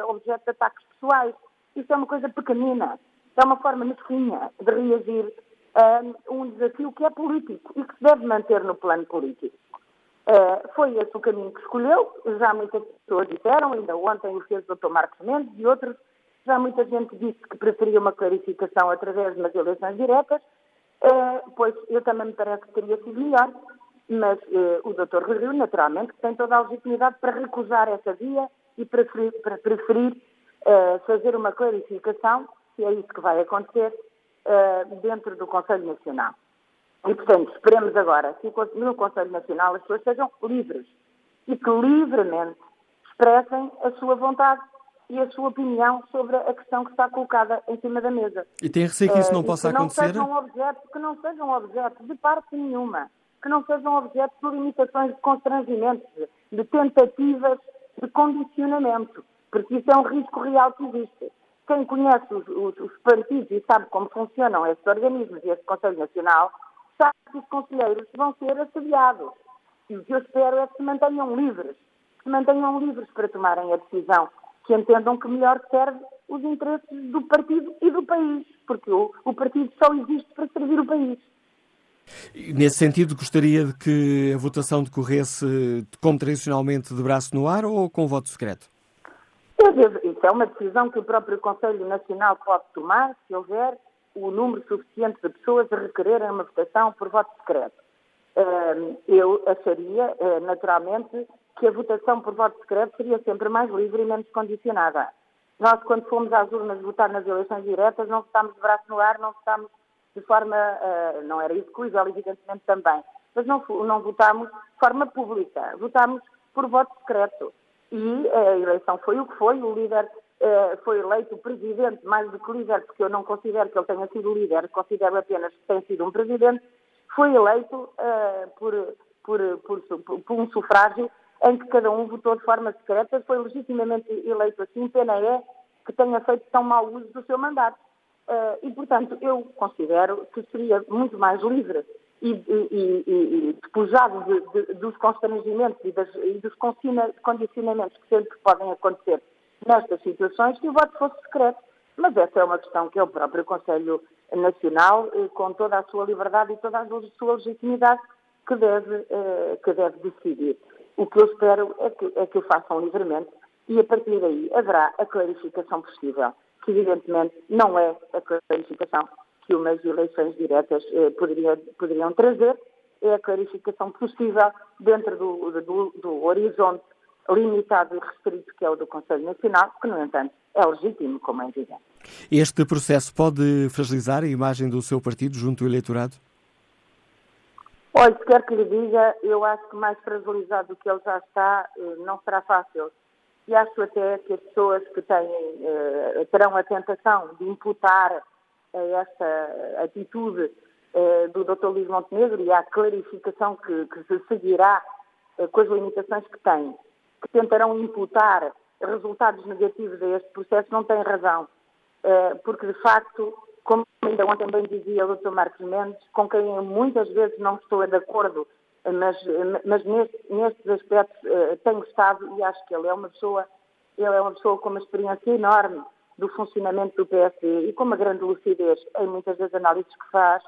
objeto de ataques pessoais. Isso é uma coisa pequenina. É uma forma mesquinha de reagir a um desafio que é político e que se deve manter no plano político. Uh, foi esse o caminho que escolheu, já muitas pessoas disseram, ainda ontem o fez o Dr. Marcos Mendes e outros, já muita gente disse que preferia uma clarificação através de umas eleições diretas, eh, pois eu também me parece que teria sido melhor, mas eh, o Dr. Rio, naturalmente, tem toda a legitimidade para recusar essa via e preferir, para preferir eh, fazer uma clarificação, se é isso que vai acontecer, dentro do Conselho Nacional. E, portanto, esperemos agora que no Conselho Nacional as pessoas sejam livres e que livremente expressem a sua vontade e a sua opinião sobre a questão que está colocada em cima da mesa. E tem receio que isso não uh, possa que acontecer? Não sejam objeto, que não sejam objeto de parte nenhuma, que não sejam objeto de limitações de constrangimentos, de tentativas de condicionamento, porque isso é um risco real que existe. Quem conhece os, os, os partidos e sabe como funcionam esses organismos e este Conselho Nacional, sabe que os conselheiros vão ser assediados. E o que eu espero é que se mantenham livres, que se mantenham livres para tomarem a decisão que entendam que melhor serve os interesses do partido e do país, porque o, o partido só existe para servir o país. Nesse sentido, gostaria de que a votação decorresse, como tradicionalmente, de braço no ar ou com voto secreto? Isso é uma decisão que o próprio Conselho Nacional pode tomar, se houver o número suficiente de pessoas a requererem uma votação por voto secreto. Eu acharia, eh, naturalmente, que a votação por voto secreto seria sempre mais livre e menos condicionada. Nós, quando fomos às urnas votar nas eleições diretas, não votámos de braço no ar, não votámos de forma, uh, não era execuível, evidentemente também, mas não, não votámos de forma pública, votámos por voto secreto. E a eleição foi o que foi, o líder uh, foi eleito presidente, mais do que líder, porque eu não considero que ele tenha sido líder, considero apenas que tem sido um presidente, foi eleito uh, por, por, por, por um sufrágio em que cada um votou de forma secreta, foi legitimamente eleito assim, pena é que tenha feito tão mau uso do seu mandato. Uh, e, portanto, eu considero que seria muito mais livre e, e, e, e despojado de, de, dos constrangimentos e, das, e dos condicionamentos que sempre podem acontecer nestas situações, que o voto fosse secreto. Mas essa é uma questão que é o próprio Conselho Nacional, eh, com toda a sua liberdade e toda a sua legitimidade, que deve, eh, que deve decidir. O que eu espero é que, é que o façam livremente e a partir daí haverá a clarificação possível, que evidentemente não é a clarificação que umas eleições diretas eh, poderiam, poderiam trazer, é a clarificação possível dentro do, do, do horizonte limitado e restrito que é o do Conselho Nacional, que, no entanto, é legítimo, como é evidente. Este processo pode fragilizar a imagem do seu partido junto ao eleitorado? Olha, se quer que lhe diga, eu acho que mais fragilizado do que ele já está, eh, não será fácil. E acho até que as pessoas que têm, eh, terão a tentação de imputar esta atitude eh, do Dr. Luís Montenegro e à clarificação que, que se seguirá com as limitações que tem, que tentarão imputar resultados negativos a este processo, não têm razão. Porque, de facto, como ainda ontem bem dizia o Dr. Marcos Mendes, com quem eu muitas vezes não estou de acordo, mas, mas neste, nestes aspectos uh, tenho estado e acho que ele é uma pessoa, ele é uma pessoa com uma experiência enorme do funcionamento do PSD e com uma grande lucidez em muitas das análises que faz.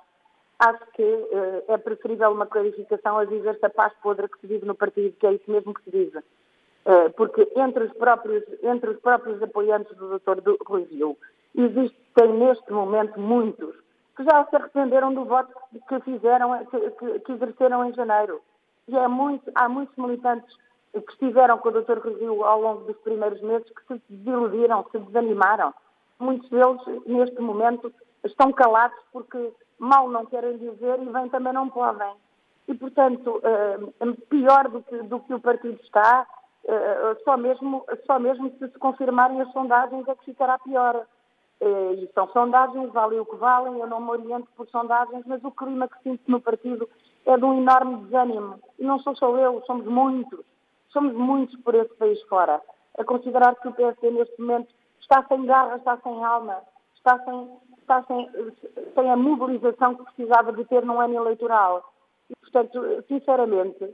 acho que uh, é preferível uma clarificação a dizer-se a paz podre que se vive no partido, que é isso mesmo que se diz. Uh, porque entre os, próprios, entre os próprios apoiantes do Dr. Rui Rio, existem neste momento muitos que já se arrependeram do voto que fizeram, que, que, exerceram em janeiro. E é muito, há muitos militantes que estiveram com o Dr. Rio ao longo dos primeiros meses que se desiludiram, se desanimaram. Muitos deles, neste momento, estão calados porque mal não querem dizer e bem também não podem. E, portanto, uh, pior do que, do que o partido está, uh, só, mesmo, só mesmo se se confirmarem as sondagens é que ficará pior. Uh, e são sondagens, valem o que valem, eu não me oriento por sondagens, mas o clima que sinto no partido é de um enorme desânimo. E não sou só eu, somos muitos. Somos muitos por esse país fora. A considerar que o PSD neste momento está sem garra, está sem alma, está sem, está sem, sem a mobilização que precisava de ter num ano eleitoral. E, portanto, sinceramente,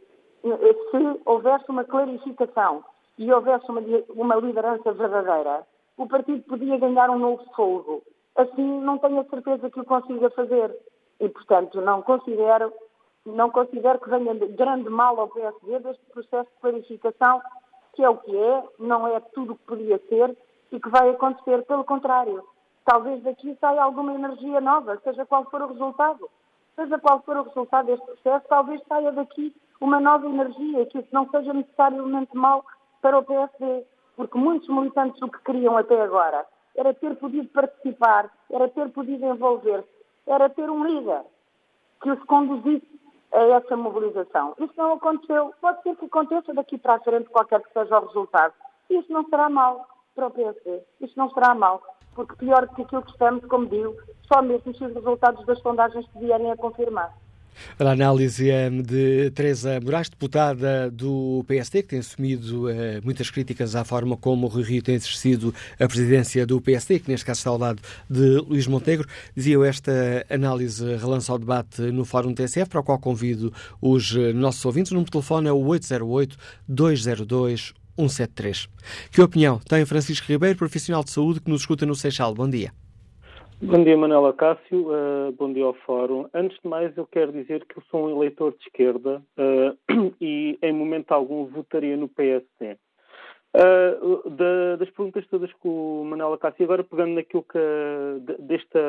se houvesse uma clarificação e houvesse uma, uma liderança verdadeira, o partido podia ganhar um novo fogo. Assim, não tenho a certeza que o consiga fazer. E, portanto, não considero, não considero que venha grande mal ao PSD deste processo de clarificação, que é o que é, não é tudo o que podia ser e que vai acontecer. Pelo contrário, talvez daqui saia alguma energia nova, seja qual for o resultado. Seja qual for o resultado deste processo, talvez saia daqui uma nova energia, que isso não seja necessariamente mal para o PSD, porque muitos militantes o que queriam até agora era ter podido participar, era ter podido envolver-se, era ter um líder que os conduzisse a essa mobilização. Isso não aconteceu. Pode ser que aconteça daqui para a frente, qualquer que seja o resultado. Isso não será mal para o PSD. Isso não será mal porque pior do que aquilo que estamos, como digo, só mesmo se os resultados das sondagens que vierem a confirmar. A análise é de Teresa Moraes, deputada do PSD, que tem assumido eh, muitas críticas à forma como o Rui Rio tem exercido a presidência do PSD, que neste caso está ao lado de Luís Montenegro. Dizia eu, esta análise relança o debate no Fórum TSF, para o qual convido os eh, nossos ouvintes. O número de telefone é o 808 202 173. Que opinião tem Francisco Ribeiro, profissional de saúde, que nos escuta no Seixal? Bom dia. Bom dia, Manuela Cássio. Uh, bom dia ao Fórum. Antes de mais, eu quero dizer que eu sou um eleitor de esquerda uh, *clears throat* e, em momento algum, votaria no PSD. Uh, da, das perguntas todas que o Manuela Cássio, agora pegando naquilo que desta,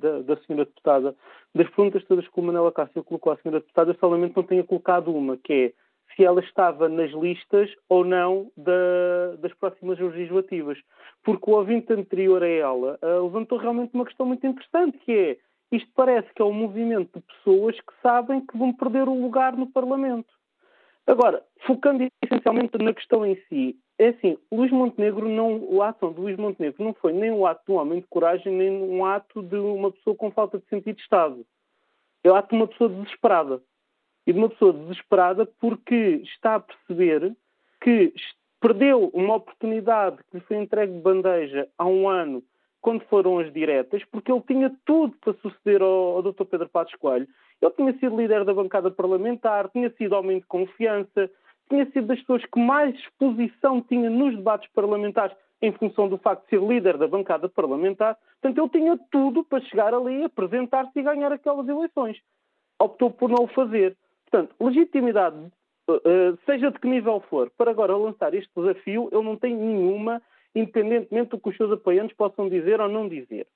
da, da senhora deputada, das perguntas todas que o Manuela Cássio colocou à senhora deputada, solamente não tenha colocado uma, que é se ela estava nas listas ou não da, das próximas legislativas. Porque o ouvinte anterior a ela uh, levantou realmente uma questão muito interessante, que é isto parece que é um movimento de pessoas que sabem que vão perder o lugar no Parlamento. Agora, focando essencialmente na questão em si, é assim, Luís Montenegro não, o ato de Luís Montenegro não foi nem um ato de um homem de coragem, nem um ato de uma pessoa com falta de sentido de Estado. É o ato de uma pessoa desesperada e de uma pessoa desesperada porque está a perceber que perdeu uma oportunidade que lhe foi entregue de bandeja há um ano, quando foram as diretas, porque ele tinha tudo para suceder ao, ao Dr. Pedro Passos Coelho. Ele tinha sido líder da bancada parlamentar, tinha sido homem de confiança, tinha sido das pessoas que mais exposição tinha nos debates parlamentares em função do facto de ser líder da bancada parlamentar. Portanto, ele tinha tudo para chegar ali, apresentar-se e ganhar aquelas eleições. Optou por não o fazer. Portanto, legitimidade, eh, eh, seja de que nível for, para agora lançar este desafio, ele não tem nenhuma, independentemente do que os seus apoiantes possam dizer ou não dizer.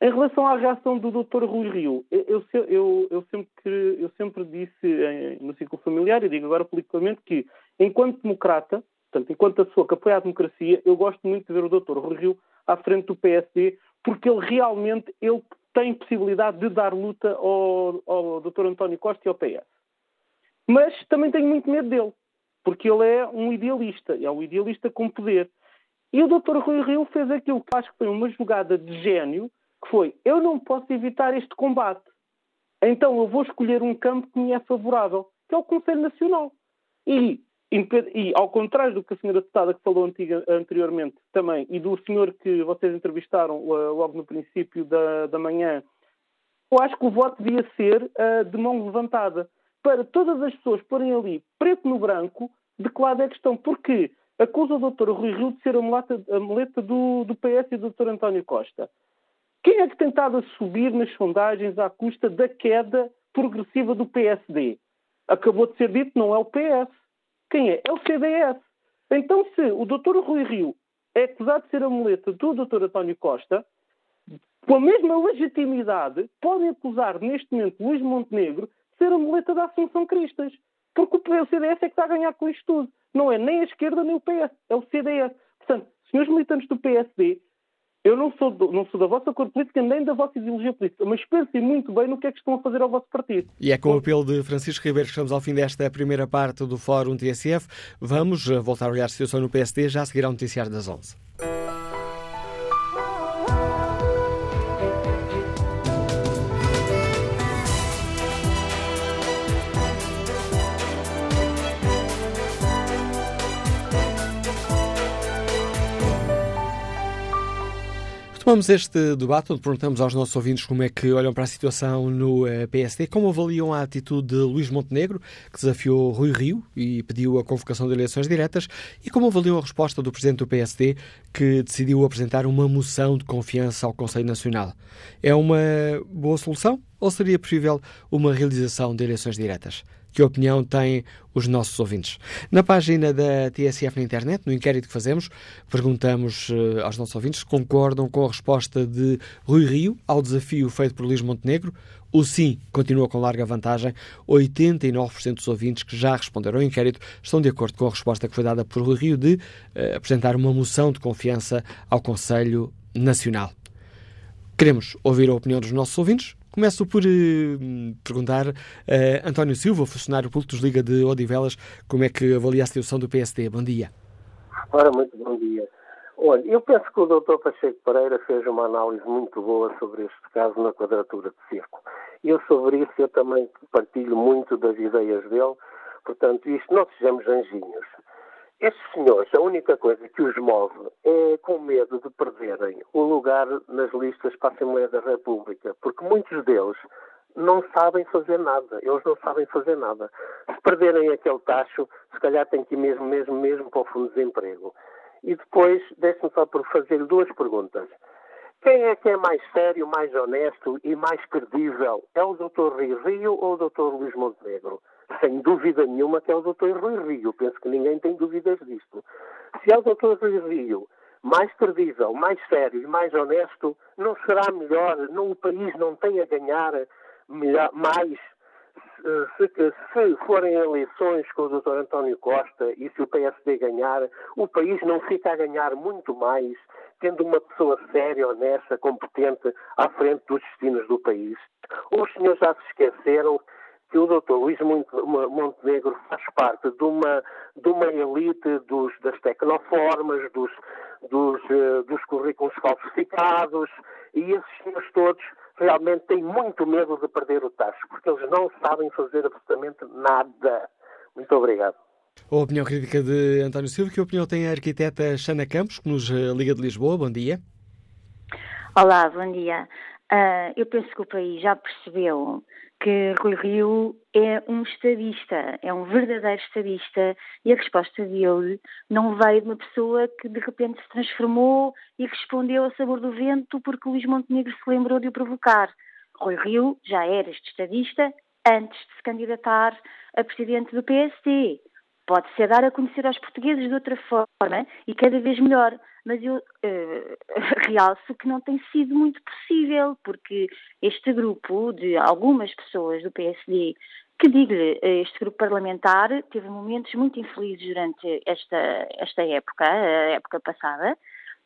Em relação à reação do Dr. Rui Rio, eu, eu, eu, sempre, eu sempre disse no ciclo familiar, e digo agora publicamente, que enquanto democrata, portanto, enquanto pessoa que apoia a democracia, eu gosto muito de ver o Dr. Rui Rio à frente do PSD, porque ele realmente ele tem possibilidade de dar luta ao, ao Dr. António Costa e ao PS. Mas também tenho muito medo dele, porque ele é um idealista, é um idealista com poder. E o Dr. Rui Rio fez aquilo que acho que foi uma jogada de gênio, que foi, eu não posso evitar este combate. Então eu vou escolher um campo que me é favorável, que é o Conselho Nacional. E, e ao contrário do que a senhora deputada que falou antiga, anteriormente também, e do senhor que vocês entrevistaram uh, logo no princípio da, da manhã, eu acho que o voto devia ser uh, de mão levantada para todas as pessoas porem ali, preto no branco, de que lado é que estão. Porque acusa o doutor Rui Rio de ser a muleta, a muleta do, do PS e do Dr. António Costa. Quem é que tem estado a subir nas sondagens à custa da queda progressiva do PSD? Acabou de ser dito, não é o PS. Quem é? É o CDS. Então, se o Dr. Rui Rio é acusado de ser a muleta do Dr. António Costa, com a mesma legitimidade, podem acusar neste momento Luís Montenegro ser a muleta da Assunção Cristas. Porque o CDS é que está a ganhar com isto tudo. Não é nem a esquerda nem o PS, é o CDS. Portanto, senhores militantes do PSD, eu não sou, do, não sou da vossa cor política nem da vossa ideologia política, mas pensem muito bem no que é que estão a fazer ao vosso partido. E é com o apelo de Francisco Ribeiro que estamos ao fim desta primeira parte do Fórum TSF. Vamos eh, voltar a olhar a situação no PSD já a seguir ao noticiário das 11. Retomamos este debate onde perguntamos aos nossos ouvintes como é que olham para a situação no eh, PSD, como avaliam a atitude de Luís Montenegro, que desafiou Rui Rio e pediu a convocação de eleições diretas, e como avaliam a resposta do presidente do PSD, que decidiu apresentar uma moção de confiança ao Conselho Nacional. É uma boa solução ou seria possível uma realização de eleições diretas? Que opinião têm os nossos ouvintes? Na página da TSF na internet, no inquérito que fazemos, perguntamos uh, aos nossos ouvintes se concordam com a resposta de Rui Rio ao desafio feito por Luís Montenegro. O sim continua com larga vantagem. 89% dos ouvintes que já responderam ao inquérito estão de acordo com a resposta que foi dada por Rui Rio de uh, apresentar uma moção de confiança ao Conselho Nacional. Queremos ouvir a opinião dos nossos ouvintes. Começo por uh, perguntar uh, António Silva, funcionário público dos Liga de Odivelas, como é que avalia a situação do PSD. Bom dia. Ora, muito bom dia. Olha, eu penso que o Dr. Pacheco Pereira fez uma análise muito boa sobre este caso na quadratura de círculo. Eu sobre isso eu também partilho muito das ideias dele, portanto, isto não sejamos anjinhos. Estes senhores, a única coisa que os move é com medo de perderem o lugar nas listas para a Assembleia da República, porque muitos deles não sabem fazer nada. Eles não sabem fazer nada. Se perderem aquele tacho, se calhar têm que ir mesmo, mesmo, mesmo para o Fundo de Desemprego. E depois, deixe-me só por fazer duas perguntas. Quem é que é mais sério, mais honesto e mais credível? É o Dr. Rio Rio ou o Dr. Luís Montenegro? Sem dúvida nenhuma que é o Dr. Rui Rio. Penso que ninguém tem dúvidas disto. Se é o Dr. Rui Rio mais credível, mais sério e mais honesto, não será melhor, não, o país não tem a ganhar melhor, mais se, se, forem eleições com o Dr. António Costa e se o PSD ganhar, o país não fica a ganhar muito mais tendo uma pessoa séria, honesta, competente à frente dos destinos do país. Os senhores já se esqueceram que o Dr. Luís Montenegro faz parte de uma, de uma elite dos, das tecnoformas, dos, dos, uh, dos currículos falsificados, e esses senhores todos realmente têm muito medo de perder o tacho, porque eles não sabem fazer absolutamente nada. Muito obrigado. A opinião crítica de António Silva, que opinião tem a arquiteta Xana Campos, que nos eh, liga de Lisboa. Bom dia. Olá, bom dia. Uh, eu penso que o país já percebeu que Rui Rio é um estadista, é um verdadeiro estadista e a resposta dele não veio de uma pessoa que de repente se transformou e respondeu a sabor do vento porque Luís Montenegro se lembrou de o provocar. Rui Rio já era estadista antes de se candidatar a presidente do PSD. Pode ser dar a conhecer aos portugueses de outra forma e cada vez melhor mas eu uh, *laughs* realço que não tem sido muito possível, porque este grupo de algumas pessoas do PSD, que digo-lhe, eh, este grupo parlamentar teve momentos muito infelizes durante esta, esta época, a época passada,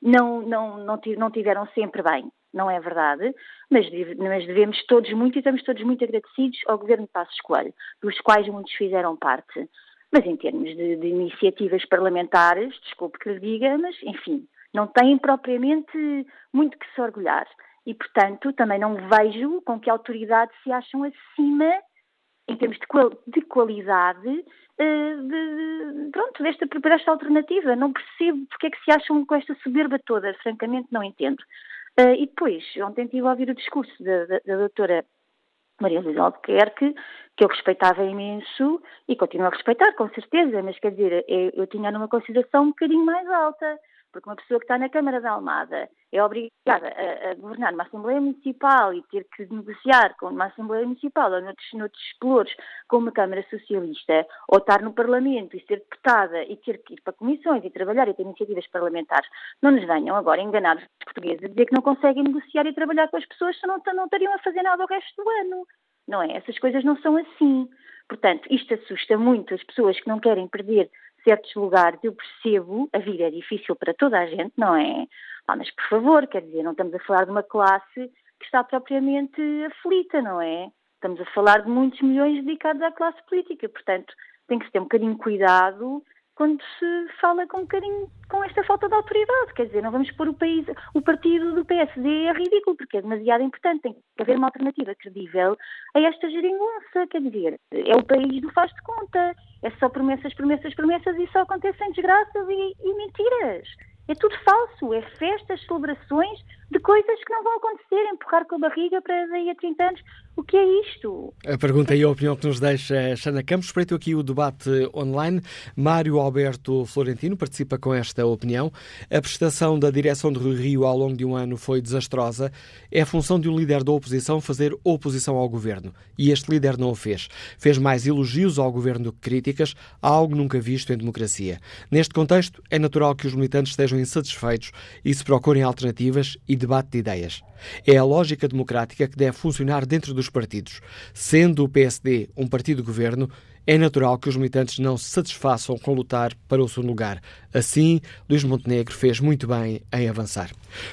não, não, não, não tiveram sempre bem, não é verdade, mas, mas devemos todos muito e estamos todos muito agradecidos ao governo de Passos Coelho, dos quais muitos fizeram parte. Mas em termos de, de, iniciativas parlamentares, desculpe que lhe diga, mas enfim, não têm propriamente muito que se orgulhar. E, portanto, também não vejo com que autoridade se acham acima, em termos de, qual, de qualidade, eh, de, pronto, desta, desta alternativa. Não percebo porque é que se acham com esta soberba toda, francamente não entendo. Uh, e depois, ontem tive a ouvir o discurso da, da, da doutora Maria Luísa Albuquerque, que eu respeitava imenso e continuo a respeitar, com certeza, mas quer dizer, eu, eu tinha numa consideração um bocadinho mais alta. Porque uma pessoa que está na Câmara da Almada é obrigada a, a governar numa Assembleia Municipal e ter que negociar com uma Assembleia Municipal ou noutros, noutros pelouros com uma Câmara Socialista, ou estar no Parlamento e ser deputada e ter que ir para comissões e trabalhar e ter iniciativas parlamentares, não nos venham agora enganados os portugueses a dizer que não conseguem negociar e trabalhar com as pessoas se não, não estariam a fazer nada o resto do ano. Não é? Essas coisas não são assim. Portanto, isto assusta muito as pessoas que não querem perder certos lugares. Eu percebo, a vida é difícil para toda a gente, não é? Ah, mas, por favor, quer dizer, não estamos a falar de uma classe que está propriamente aflita, não é? Estamos a falar de muitos milhões dedicados à classe política. Portanto, tem que se ter um bocadinho cuidado quando se fala com um bocadinho com esta falta de autoridade. Quer dizer, não vamos pôr o país, o partido do PSD é ridículo, porque é demasiado importante. Tem que haver uma alternativa credível a esta geringonça. Quer dizer, é o país do faz de conta. É só promessas, promessas, promessas e só acontecem desgraças e, e mentiras. É tudo falso, é festas, celebrações de coisas que não vão acontecer, empurrar com a barriga para daí a 30 anos. O que é isto? A pergunta e a opinião que nos deixa Xana Campos. Espreito aqui o debate online. Mário Alberto Florentino participa com esta opinião. A prestação da direção Rui Rio ao longo de um ano foi desastrosa. É função de um líder da oposição fazer oposição ao governo. E este líder não o fez. Fez mais elogios ao governo do que críticas, algo nunca visto em democracia. Neste contexto, é natural que os militantes estejam insatisfeitos e se procurem alternativas e debate de ideias. É a lógica democrática que deve funcionar dentro dos partidos. Sendo o PSD um partido governo, é natural que os militantes não se satisfaçam com lutar para o seu lugar. Assim, Luís Montenegro fez muito bem em avançar.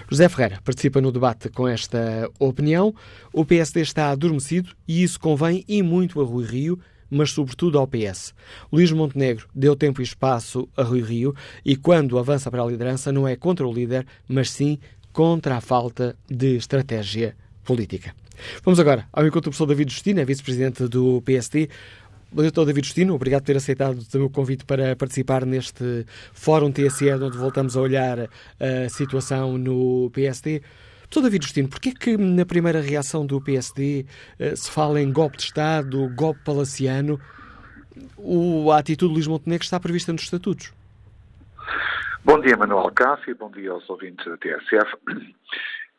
José Ferreira participa no debate com esta opinião. O PSD está adormecido e isso convém e muito a Rui Rio, mas sobretudo ao PS. Luís Montenegro deu tempo e espaço a Rui Rio e, quando avança para a liderança, não é contra o líder, mas sim contra a falta de estratégia política. Vamos agora ao encontro do professor David Justino, é vice-presidente do PSD. Doutor David Justino, obrigado por ter aceitado o meu convite para participar neste Fórum TSE, onde voltamos a olhar a situação no PSD. Doutor David Justino, porquê que na primeira reação do PSD eh, se fala em golpe de Estado, golpe palaciano? O, a atitude de Luís Montenegro está prevista nos estatutos. Bom dia, Manuel Cássio, bom dia aos ouvintes da TSF.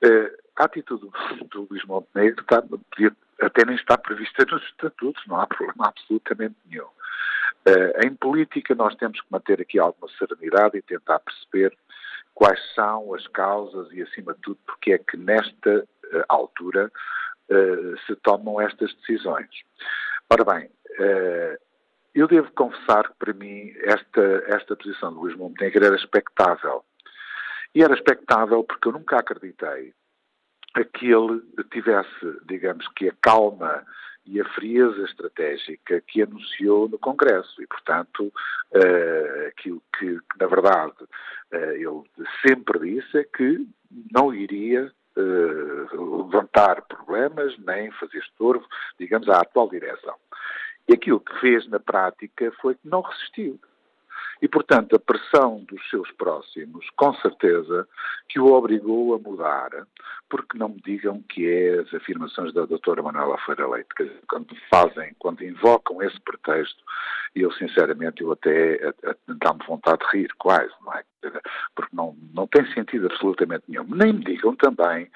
Uh, a atitude do Luís Montenegro está, até nem está prevista nos estatutos, não há problema absolutamente nenhum. Uh, em política, nós temos que manter aqui alguma serenidade e tentar perceber quais são as causas e, acima de tudo, porque é que nesta uh, altura se tomam estas decisões. Ora bem, eu devo confessar que para mim esta, esta posição de Luís Montenegro era expectável. E era expectável porque eu nunca acreditei que ele tivesse, digamos que, a calma e a frieza estratégica que anunciou no Congresso. E, portanto, uh, aquilo que, que, na verdade, uh, ele sempre disse é que não iria uh, levantar problemas nem fazer estorvo, digamos, à atual direção. E aquilo que fez na prática foi que não resistiu. E, portanto, a pressão dos seus próximos, com certeza, que o obrigou a mudar, porque não me digam que é as afirmações da doutora Manuela Feira Leite, que quando fazem, quando invocam esse pretexto, eu sinceramente, eu até dá-me vontade de rir, quase, não é? Porque não, não tem sentido absolutamente nenhum. Nem me digam também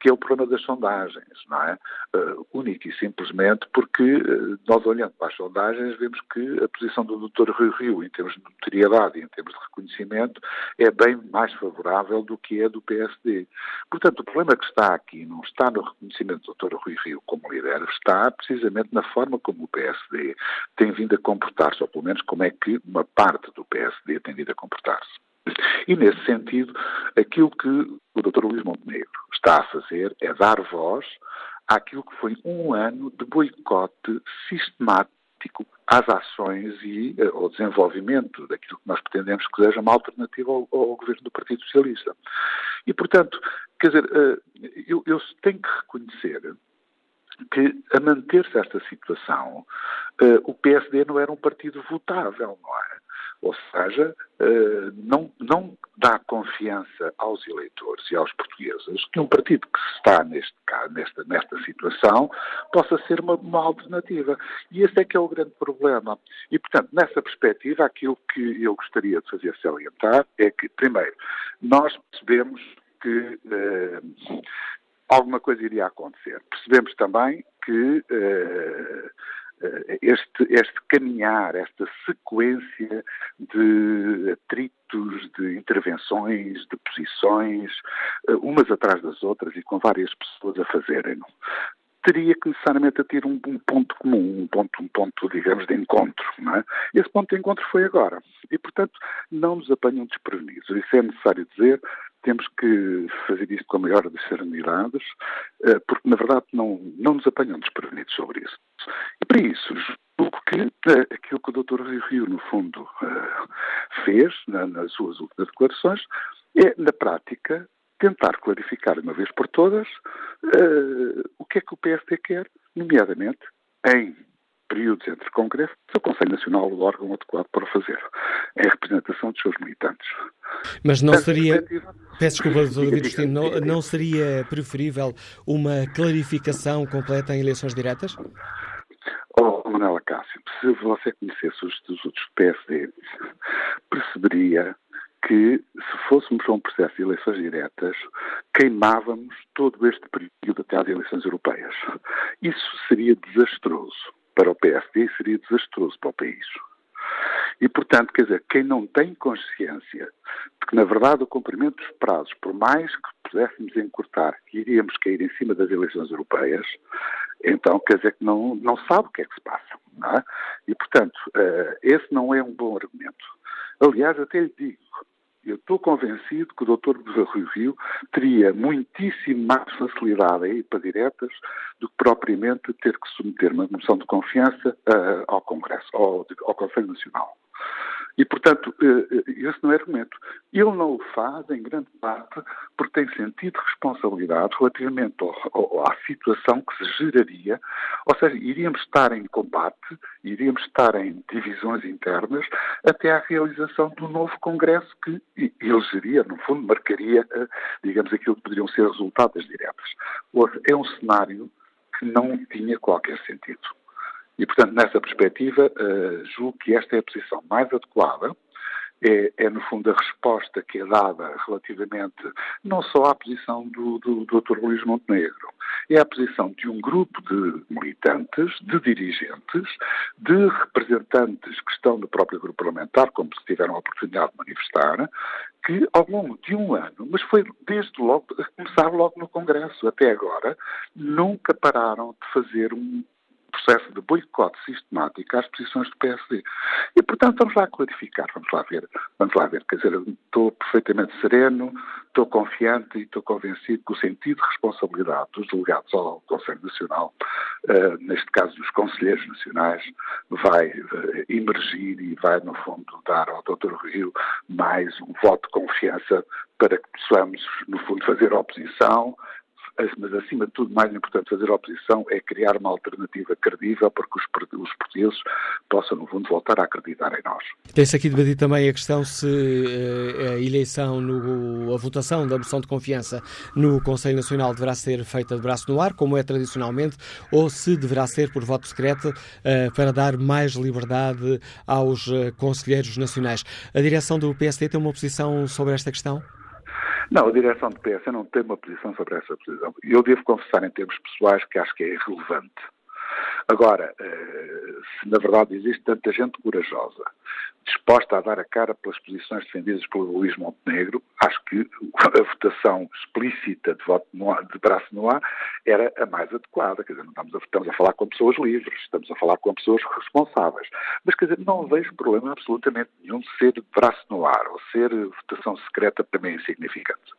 que é o problema das sondagens, não é? Uh, único e simplesmente porque uh, nós olhando para as sondagens vemos que a posição do Dr. Rui Rio, em termos de notoriedade em termos de reconhecimento, é bem mais favorável do que é do PSD. Portanto, o problema que está aqui não está no reconhecimento do Dr. Rui Rio como líder, está precisamente na forma como o PSD tem vindo a comportar-se, ou pelo menos como é que uma parte do PSD tem vindo a comportar-se. E, nesse sentido, aquilo que o Dr. Luís Montenegro está a fazer é dar voz àquilo que foi um ano de boicote sistemático às ações e uh, ao desenvolvimento daquilo que nós pretendemos que seja uma alternativa ao, ao governo do Partido Socialista. E, portanto, quer dizer, uh, eu, eu tenho que reconhecer que, a manter-se esta situação, uh, o PSD não era um partido votável, não é? Ou seja, eh, não, não dá confiança aos eleitores e aos portugueses que um partido que está neste, nesta, nesta situação possa ser uma, uma alternativa. E esse é que é o grande problema. E, portanto, nessa perspectiva, aquilo que eu gostaria de fazer salientar é que, primeiro, nós percebemos que eh, alguma coisa iria acontecer. Percebemos também que eh, este, este caminhar, esta sequência de atritos, de intervenções, de posições, eh, umas atrás das outras e com várias pessoas a fazerem-no, teria que necessariamente ter um, um, ponto comum, um ponto, um ponto, digamos, de encontro. É? Esse ponto de encontro foi agora. E, portanto, não nos apanham desprevenidos. Isso é necessário dizer. Temos que fazer isto com a maior das serenidades, eh, porque, na verdade, não, não nos apanham desprevenidos sobre isso. E, para isso, julgo que eh, aquilo que o Dr. Rio Rio, no fundo, eh, fez nas suas últimas declarações é, na prática, tentar clarificar uma vez por todas o que é que o PSD quer, nomeadamente em períodos entre congressos, o Conselho Nacional o órgão adequado para fazer, em representação dos seus militantes. Mas não seria, peço desculpa, Dr. David Justino, não, não seria preferível uma clarificação completa em eleições diretas? Oh, Manuela Cássio, se você conhecesse os estatutos do PSD, perceberia que, se fôssemos a um processo de eleições diretas, queimávamos todo este período até às eleições europeias. Isso seria desastroso para o PSD seria desastroso para o país. E, portanto, quer dizer, quem não tem consciência de que, na verdade, o cumprimento dos prazos, por mais que pudéssemos encurtar, iríamos cair em cima das eleições europeias, então quer dizer que não, não sabe o que é que se passa. É? E, portanto, uh, esse não é um bom argumento. Aliás, até lhe digo, eu estou convencido que o Dr. Rui Rio teria muitíssimo mais facilidade a ir para diretas do que propriamente ter que submeter uma moção de confiança uh, ao Congresso, ao, ao Conselho Nacional. E, portanto, eh, eh, esse não é argumento. Ele não o faz, em grande parte, porque tem sentido responsabilidade relativamente ao, ao, à situação que se geraria. Ou seja, iríamos estar em combate, iríamos estar em divisões internas, até à realização do novo Congresso que ele geria, no fundo, marcaria, eh, digamos, aquilo que poderiam ser resultados diretas. É um cenário que não tinha qualquer sentido. E, portanto, nessa perspectiva, uh, julgo que esta é a posição mais adequada. É, é, no fundo, a resposta que é dada relativamente não só à posição do, do, do Dr. Luís Montenegro, é a posição de um grupo de militantes, de dirigentes, de representantes que estão no próprio grupo parlamentar, como se tiveram a oportunidade de manifestar, que ao longo de um ano, mas foi desde logo, começar logo no Congresso até agora, nunca pararam de fazer um processo de boicote sistemático às posições do PSD. E, portanto, vamos lá clarificar, vamos lá ver. Vamos lá ver. Quer dizer, estou perfeitamente sereno, estou confiante e estou convencido que o sentido de responsabilidade dos delegados ao Conselho Nacional, uh, neste caso dos conselheiros nacionais, vai uh, emergir e vai, no fundo, dar ao Dr. Rio mais um voto de confiança para que possamos, no fundo, fazer oposição, mas acima de tudo, mais importante fazer oposição é criar uma alternativa credível para que os, portugueses possam, no fundo, voltar a acreditar em nós. Tem-se aqui debatido também a questão se uh, a eleição, no, a votação da moção de confiança no Conselho Nacional deverá ser feita de braço no ar, como é tradicionalmente, ou se deverá ser por voto secreto uh, para dar mais liberdade aos uh, conselheiros nacionais. A direção do PSD tem uma posição sobre esta questão? Não, a direção do PS não tem uma posição sobre essa posição. Eu devo confessar, em termos pessoais, que acho que é irrelevante. Agora, eh, se na verdade existe tanta gente corajosa, disposta a dar a cara pelas posições defendidas pelo Luís Montenegro, acho que a votação explícita de, voto no, de braço no ar era a mais adequada. Quer dizer, não estamos a, estamos a falar com pessoas livres, estamos a falar com pessoas responsáveis. Mas, quer dizer, não vejo problema absolutamente nenhum de ser de braço no ar ou ser votação secreta para mim insignificante.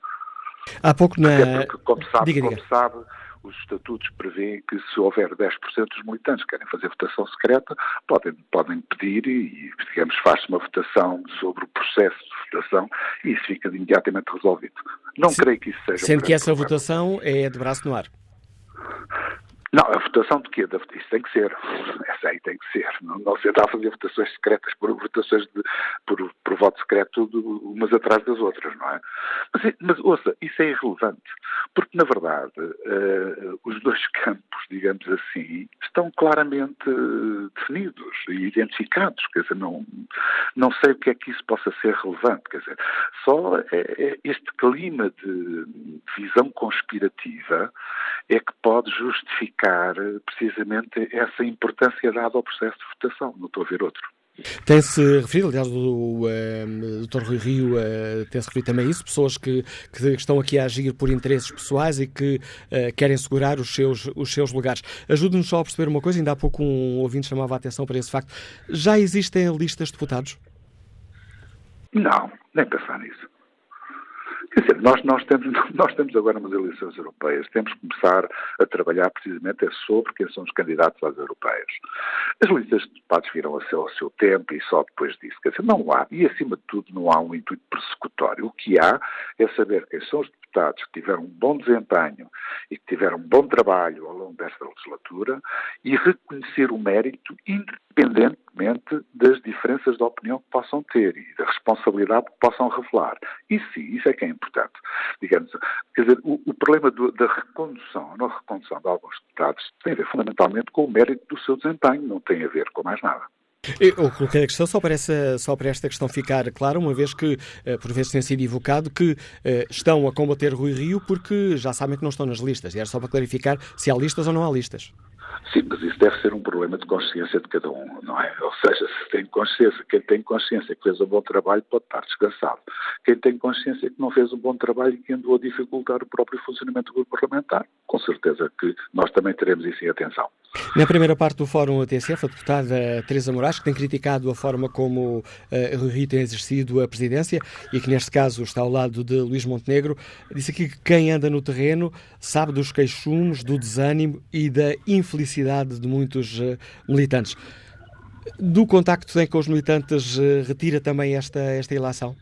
Há pouco na. Até porque, como sabe, diga, diga. como sabe os estatutos prevêem que se houver 10% dos militantes que querem fazer votação secreta, podem, podem pedir e, digamos, faz-se uma votação sobre o processo de votação e isso fica imediatamente resolvido. Não creio que isso seja Sendo um que essa problema. votação é de braço no ar. Não, a votação de quê? Isso tem que ser. Essa aí tem que ser. Não, não se dá a fazer votações secretas por votações de, por, por voto secreto de, umas atrás das outras, não é? Mas, mas ouça, isso é irrelevante. Porque, na verdade, uh, os dois *laughs* campos, digamos assim, estão claramente definidos e identificados. Quer dizer, não, não sei o que é que isso possa ser relevante. Quer dizer, só é, é este clima de visão conspirativa é que pode justificar precisamente essa importância dada ao processo de votação. Não estou a ver outro. Tem-se referido, aliás, o, o uh, Dr. Rui Rio uh, tem-se referido também a isso, pessoas que, que, estão aqui a agir por interesses pessoais e que uh, querem segurar os seus, os seus lugares. Ajude-nos só a perceber uma coisa, ainda há pouco um ouvinte chamava a atenção para esse facto. Já existem listas de deputados? Não, nem pensar nisso. Quer dizer, nós, nós, temos, *laughs* nós temos agora umas eleições europeias, temos que começar a trabalhar precisamente é sobre quem são os candidatos às europeias. As listas de deputados viram a seu, ao seu tempo e só depois disso. Quer dizer, não há, e acima de tudo não há um intuito persecutório. O que há é saber quem são os deputados que tiveram um bom desempenho e que tiveram um bom trabalho ao longo desta legislatura e reconhecer o mérito independentemente das diferenças de opinião que possam ter e da responsabilidade que possam revelar. Isso sim, isso é que é importante. Digamos, quer dizer, o, o problema do, da recondução, a não recondução de alguns deputados tem a ver fundamentalmente com o mérito do seu desempenho, não tem a ver com mais nada. Eu coloquei a questão só para, essa, só para esta questão ficar clara, uma vez que, eh, por vezes, tem sido evocado que eh, estão a combater Rui Rio porque já sabem que não estão nas listas. E era só para clarificar se há listas ou não há listas. Sim, mas isso deve ser um problema de consciência de cada um, não é? Ou seja, se tem consciência, quem tem consciência que fez um bom trabalho pode estar descansado. Quem tem consciência que não fez um bom trabalho e que andou a dificultar o próprio funcionamento do grupo parlamentar, com certeza que nós também teremos isso em atenção. Na primeira parte do Fórum TSF, a deputada Teresa Moraes, que tem criticado a forma como uh, Rui Rio tem exercido a presidência e que neste caso está ao lado de Luís Montenegro, disse aqui que quem anda no terreno sabe dos queixumes, do desânimo e da infelicidade de muitos uh, militantes. Do contacto que tem com os militantes, uh, retira também esta, esta ilação?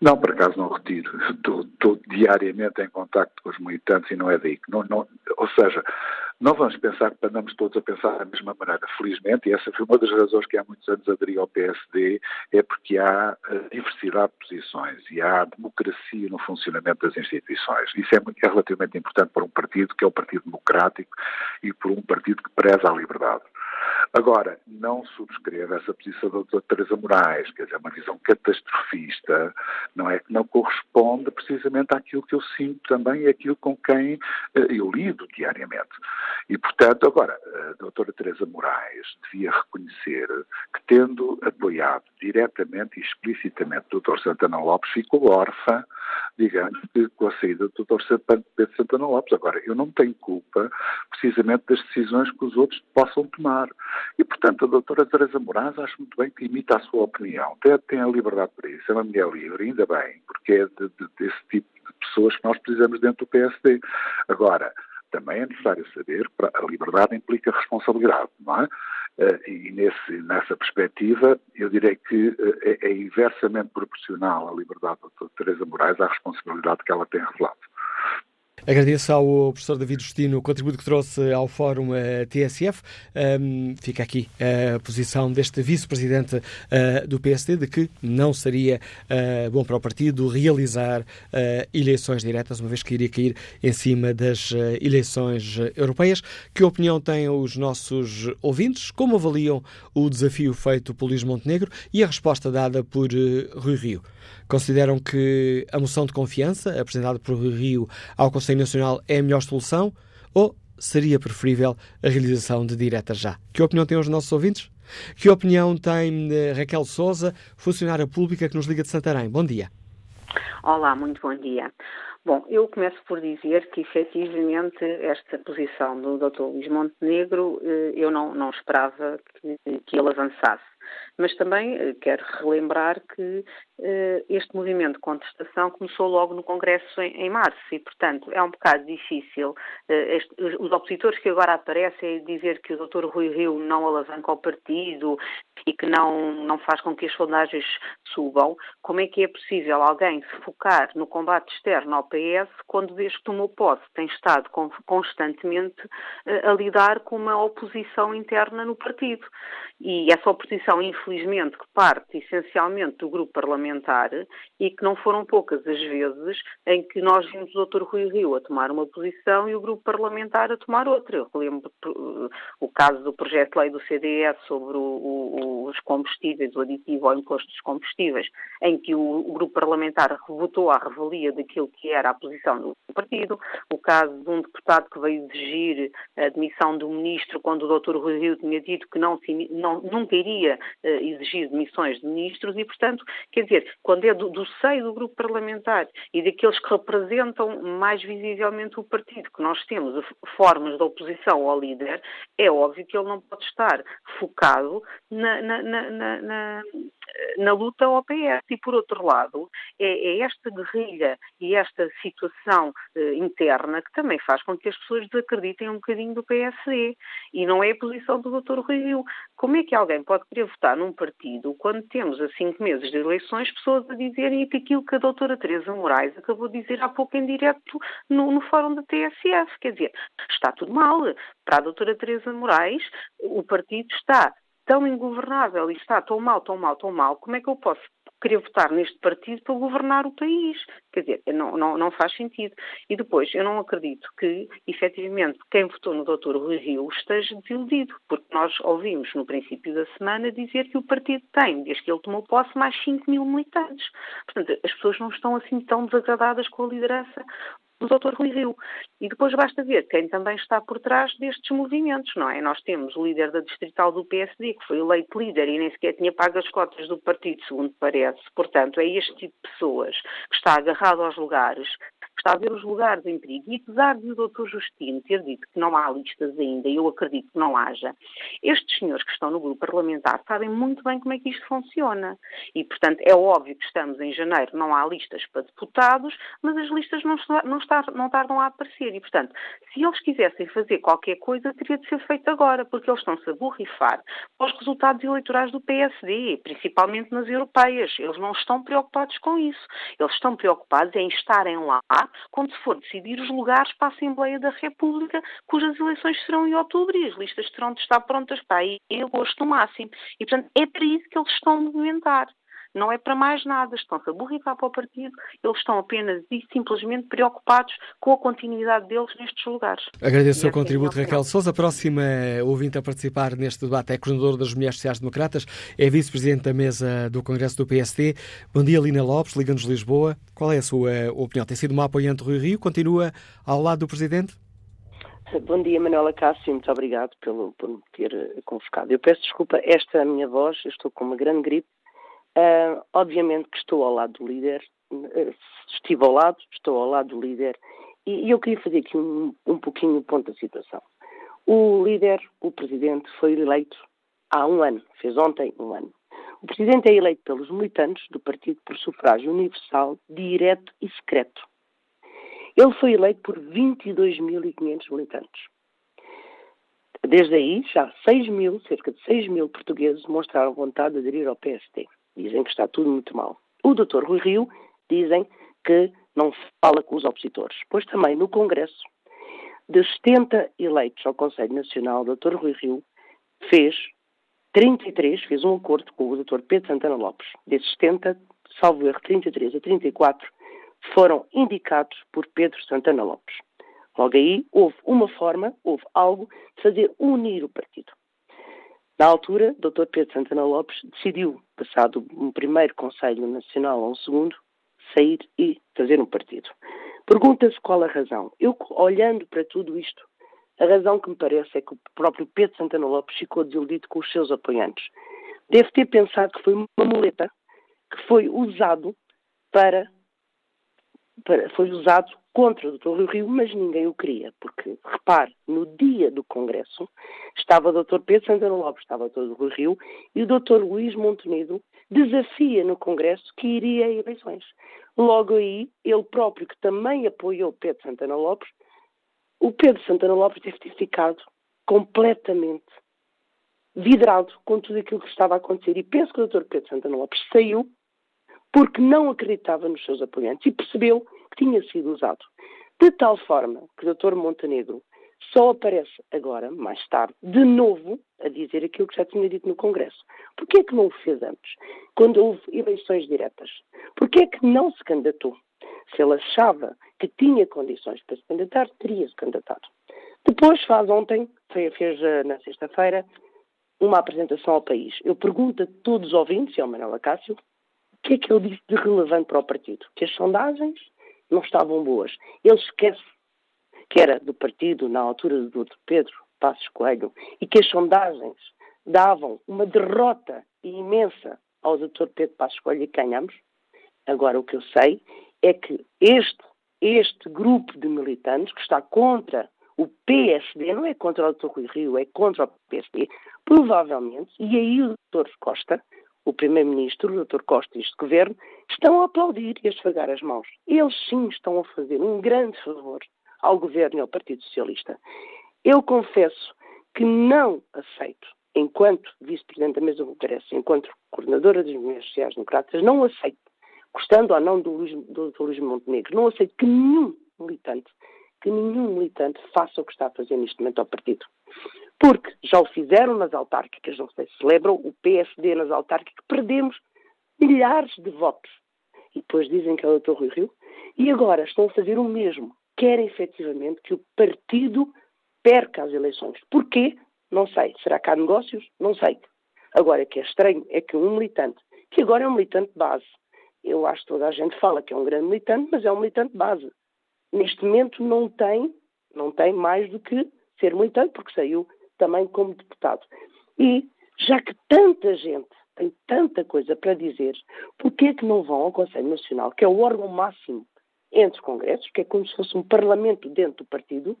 Não, por acaso não retiro. Estou, estou diariamente em contacto com os militantes e não é daí. Não, não, ou seja, não vamos pensar que andamos todos a pensar da mesma maneira. Felizmente, e essa foi uma das razões que há muitos anos aderi ao PSD, é porque há eh, diversidade de posições e há democracia no funcionamento das instituições. Isso é, é relativamente importante para um partido que é o Partido Democrático e por um partido que preza a liberdade. Agora, não subscrevo essa posição da doutora Teresa Moraes, quer dizer, uma visão catastrofista, não é que não corresponde precisamente àquilo que eu sinto também e àquilo com quem uh, eu lido diariamente. E, portanto, agora, a doutora Teresa Moraes devia reconhecer que, tendo apoiado diretamente e explicitamente o doutor Santana Lopes, ficou órfã, digamos, com a saída do doutor Pedro Santana Lopes. Agora, eu não tenho culpa, precisamente, das decisões que os outros possam tomar. E, portanto, a doutora Teresa Moraes acho muito bem que imita a sua opinião. Tem, tem a liberdade para isso. É uma mulher livre, ainda bem, porque é de, de, desse tipo de pessoas que nós precisamos dentro do PSD. Agora, também é necessário saber que a liberdade implica responsabilidade, não é? Eh, e nesse, nessa perspectiva, eu direi que eh, é, é inversamente proporcional a liberdade da Teresa Moraes à responsabilidade que ela tem revelado. Agradeço ao professor David Justino o contributo que trouxe ao Fórum uh, TSF. Um, fica aqui a posição deste vice-presidente uh, do PSD de que não seria uh, bom para o partido realizar eleições diretas, uma vez que iria cair em cima das eleições europeias. Que opinião têm os nossos ouvintes? Como avaliam o desafio feito por Luís Montenegro e a resposta dada por Rui Rio? Consideram que a moção de confiança apresentada por Rio ao Conselho Nacional é a melhor solução ou seria preferível a realização de direta já? Que opinião têm os nossos ouvintes? Que opinião tem eh, Raquel Souza, funcionária pública que nos liga de Santarém? Bom dia. Olá, muito bom dia. Bom, eu começo por dizer que efetivamente esta posição do Dr. Luís Montenegro eh, eu não, não esperava que, que ele avançasse. Mas também uh, quero relembrar que uh, este movimento de contestação começou logo no Congresso em, março e, portanto, é um bocado difícil. Este, os opositores que agora aparecem dizer que o Dr. Rui Rio não alavanca o partido e que não, não faz com que as sondagens subam, como é que é possível alguém se focar no combate externo ao PS quando, desde que tomou posse, tem estado constantemente a lidar com uma oposição interna no partido? E essa oposição, infelizmente, que parte essencialmente do grupo parlamentar e que não foram poucas as vezes em que nós vimos o Dr. Rui Rio a tomar uma posição e o grupo parlamentar a tomar outra. Eu lembro o caso do projeto de lei do CDS sobre o, o, os combustíveis, o aditivo ao imposto dos combustíveis, em que o, o grupo parlamentar votou à revalia daquilo que era a posição do partido, o caso de um deputado que veio exigir a demissão do ministro quando o Dr. Rui Rio tinha dito que não, não nunca iria uh, exigir demissões de ministros e, portanto, quer dizer, quando é do, do seio do grupo parlamentar e daqueles que representam mais visivelmente o partido que nós temos, formas de oposição ao líder, é óbvio que ele não pode estar focado na, na, na, na na luta ao PS. E, por outro lado, é, é esta guerrilha e esta situação eh, interna que também faz com que as pessoas desacreditem um bocadinho do PSD. E não é a posição do Dr. Rui Rio. Como é que alguém pode querer votar num partido quando temos, a cinco meses de eleições, pessoas a dizerem aquilo que a doutora Teresa Moraes acabou de dizer há pouco em direto no, no fórum da TSF? Quer dizer, está tudo mal. Para a doutora Teresa Moraes, o partido está tão ingovernável e está tão mal, tão mal, tão mal, como é que eu posso querer votar neste partido para governar o país? Quer dizer, não, não, não faz sentido. E depois, eu não acredito que, efetivamente, quem votou no Dr. Rui Rio esteja desiludido, porque nós ouvimos no princípio da semana dizer que o partido tem, desde que ele tomou posse, mais 5 mil militantes. Portanto, as pessoas não estão assim tão desagradadas com a liderança do Dr. Rui Rio. E depois basta ver quem também está por trás destes movimentos, não é? Nós temos o líder da distrital do PSD, que foi eleito líder e nem sequer tinha pago as cotas do partido, segundo parece. Portanto, é este tipo de pessoas que está agarrado aos lugares, está a ver os lugares em perigo. E apesar de o Dr. Justino ter dito que não há listas ainda, e eu acredito que não haja, estes senhores que estão no grupo parlamentar sabem muito bem como é que isto funciona. E, portanto, é óbvio que estamos em janeiro, não há listas para deputados, mas as listas não, não, não tardam a aparecer. E, portanto, se eles quisessem fazer qualquer coisa, teria de ser feito agora, porque eles estão-se a borrifar aos resultados eleitorais do PSD, principalmente nas europeias. Eles não estão preocupados com isso. Eles estão preocupados em estarem lá quando se for decidir os lugares para a Assembleia da República, cujas eleições serão em outubro e as listas terão de estar prontas para aí em agosto no máximo. E, portanto, é para isso que eles estão a movimentar não é para mais nada, estão-se a borrifar para o partido, eles estão apenas e simplesmente preocupados com a continuidade deles nestes lugares. Agradeço o seu contributo, Raquel Souza. A próxima ouvinte a participar neste debate é a coordenadora das Mulheres Sociais Democratas, é vice-presidente da mesa do Congresso do PSD. Bom dia, Lina Lopes, Liga-nos Lisboa. Qual é a sua opinião? Tem sido uma apoiante do Rui Rio? Continua ao lado do Presidente? Bom dia, Manuela Cássio, muito obrigado pelo, por me ter convocado. Eu peço desculpa, esta é a minha voz, eu estou com uma grande gripe Uh, obviamente que estou ao lado do líder, uh, estive ao lado, estou ao lado do líder, e, e eu queria fazer aqui um, um pouquinho o ponto da situação. O líder, o presidente, foi eleito há um ano, fez ontem um ano. O presidente é eleito pelos militantes do partido por sufrágio universal, direto e secreto. Ele foi eleito por 22.500 militantes. Desde aí, já 6 mil, cerca de 6 mil portugueses mostraram vontade de aderir ao PSD. Dizem que está tudo muito mal. O doutor Rui Rio dizem que não fala com os opositores. Pois também no Congresso, de 70 eleitos ao Conselho Nacional, o doutor Rui Rio fez 33, fez um acordo com o doutor Pedro Santana Lopes. Desses 70, salvo erro, 33 a 34 foram indicados por Pedro Santana Lopes. Logo aí houve uma forma, houve algo de fazer unir o partido. Na altura, Dr. Pedro Santana Lopes decidiu, passado um primeiro Conselho Nacional a um segundo, sair e fazer um partido. Pergunta-se qual a razão. Eu, olhando para tudo isto, a razão que me parece é que o próprio Pedro Santana Lopes ficou desiludido com os seus apoiantes. Deve ter pensado que foi uma muleta que foi usado para, para foi usado contra o Dr. Rio, mas ninguém o queria, porque, repare, no dia do Congresso estava o Dr. Pedro Santana Lopes, estava o Dr. Rio, e o Dr. Luís Montenegro desafia no Congresso que iria a eleições. Logo aí, ele próprio, que também apoiou Pedro Santana Lopes, o Pedro Santana Lopes deve ter ficado completamente vidrado com tudo aquilo que estava a acontecer. E penso que o Dr. Pedro Santana Lopes saiu porque não acreditava nos seus apoiantes e percebeu que tinha sido usado. De tal forma que o Dr. Montenegro só aparece agora, mais tarde, de novo, a dizer aquilo que já tinha dito no Congresso. Porquê é que não o fez antes, quando houve eleições diretas? Porquê é que não se candidatou? Se ele achava que tinha condições para se candidatar, teria-se candidatado. Depois faz ontem, fez eh, na sexta-feira, uma apresentação ao país. Eu pergunto a todos os ouvintes, e ao Manuel Acácio, o que é que ele disse de relevante para o partido? Que as sondagens não estavam boas. Ele esquece que era do partido na altura do Dr. Pedro Passos Coelho e que as sondagens davam uma derrota imensa ao Dr. Pedro Passos Coelho e ganhamos. Agora, o que eu sei é que este, este grupo de militantes que está contra o PSD, não é contra o Dr. Rui Rio, é contra o PSD, provavelmente, e aí o Dr. Costa, o Primeiro-Ministro, o Dr. Costa e este Governo, estão a aplaudir e a esfregar as mãos. Eles sim estão a fazer um grande favor ao Governo e ao Partido Socialista. Eu confesso que não aceito, enquanto Vice-Presidente da Mesa do Congresso, enquanto Coordenadora das Mulheres Sociais Democratas, não aceito, gostando ou não do, Luís, do Dr. Luís Montenegro, não aceito que nenhum militante, que nenhum militante faça o que está a fazer neste momento ao partido. Porque já o fizeram nas autárquicas, não sei se celebram, o PSD nas autárquicas, perdemos milhares de votos. E depois dizem que é o Dr. Rui Rio. E agora estão a fazer o mesmo querem efetivamente que o partido perca as eleições. Porquê? Não sei. Será que há negócios? Não sei. Agora, o que é estranho é que um militante, que agora é um militante base, eu acho que toda a gente fala que é um grande militante, mas é um militante base. Neste momento não tem, não tem mais do que ser militante, porque saiu também como deputado. E já que tanta gente tem tanta coisa para dizer, porquê é que não vão ao Conselho Nacional, que é o órgão máximo entre os congressos, que é como se fosse um parlamento dentro do partido,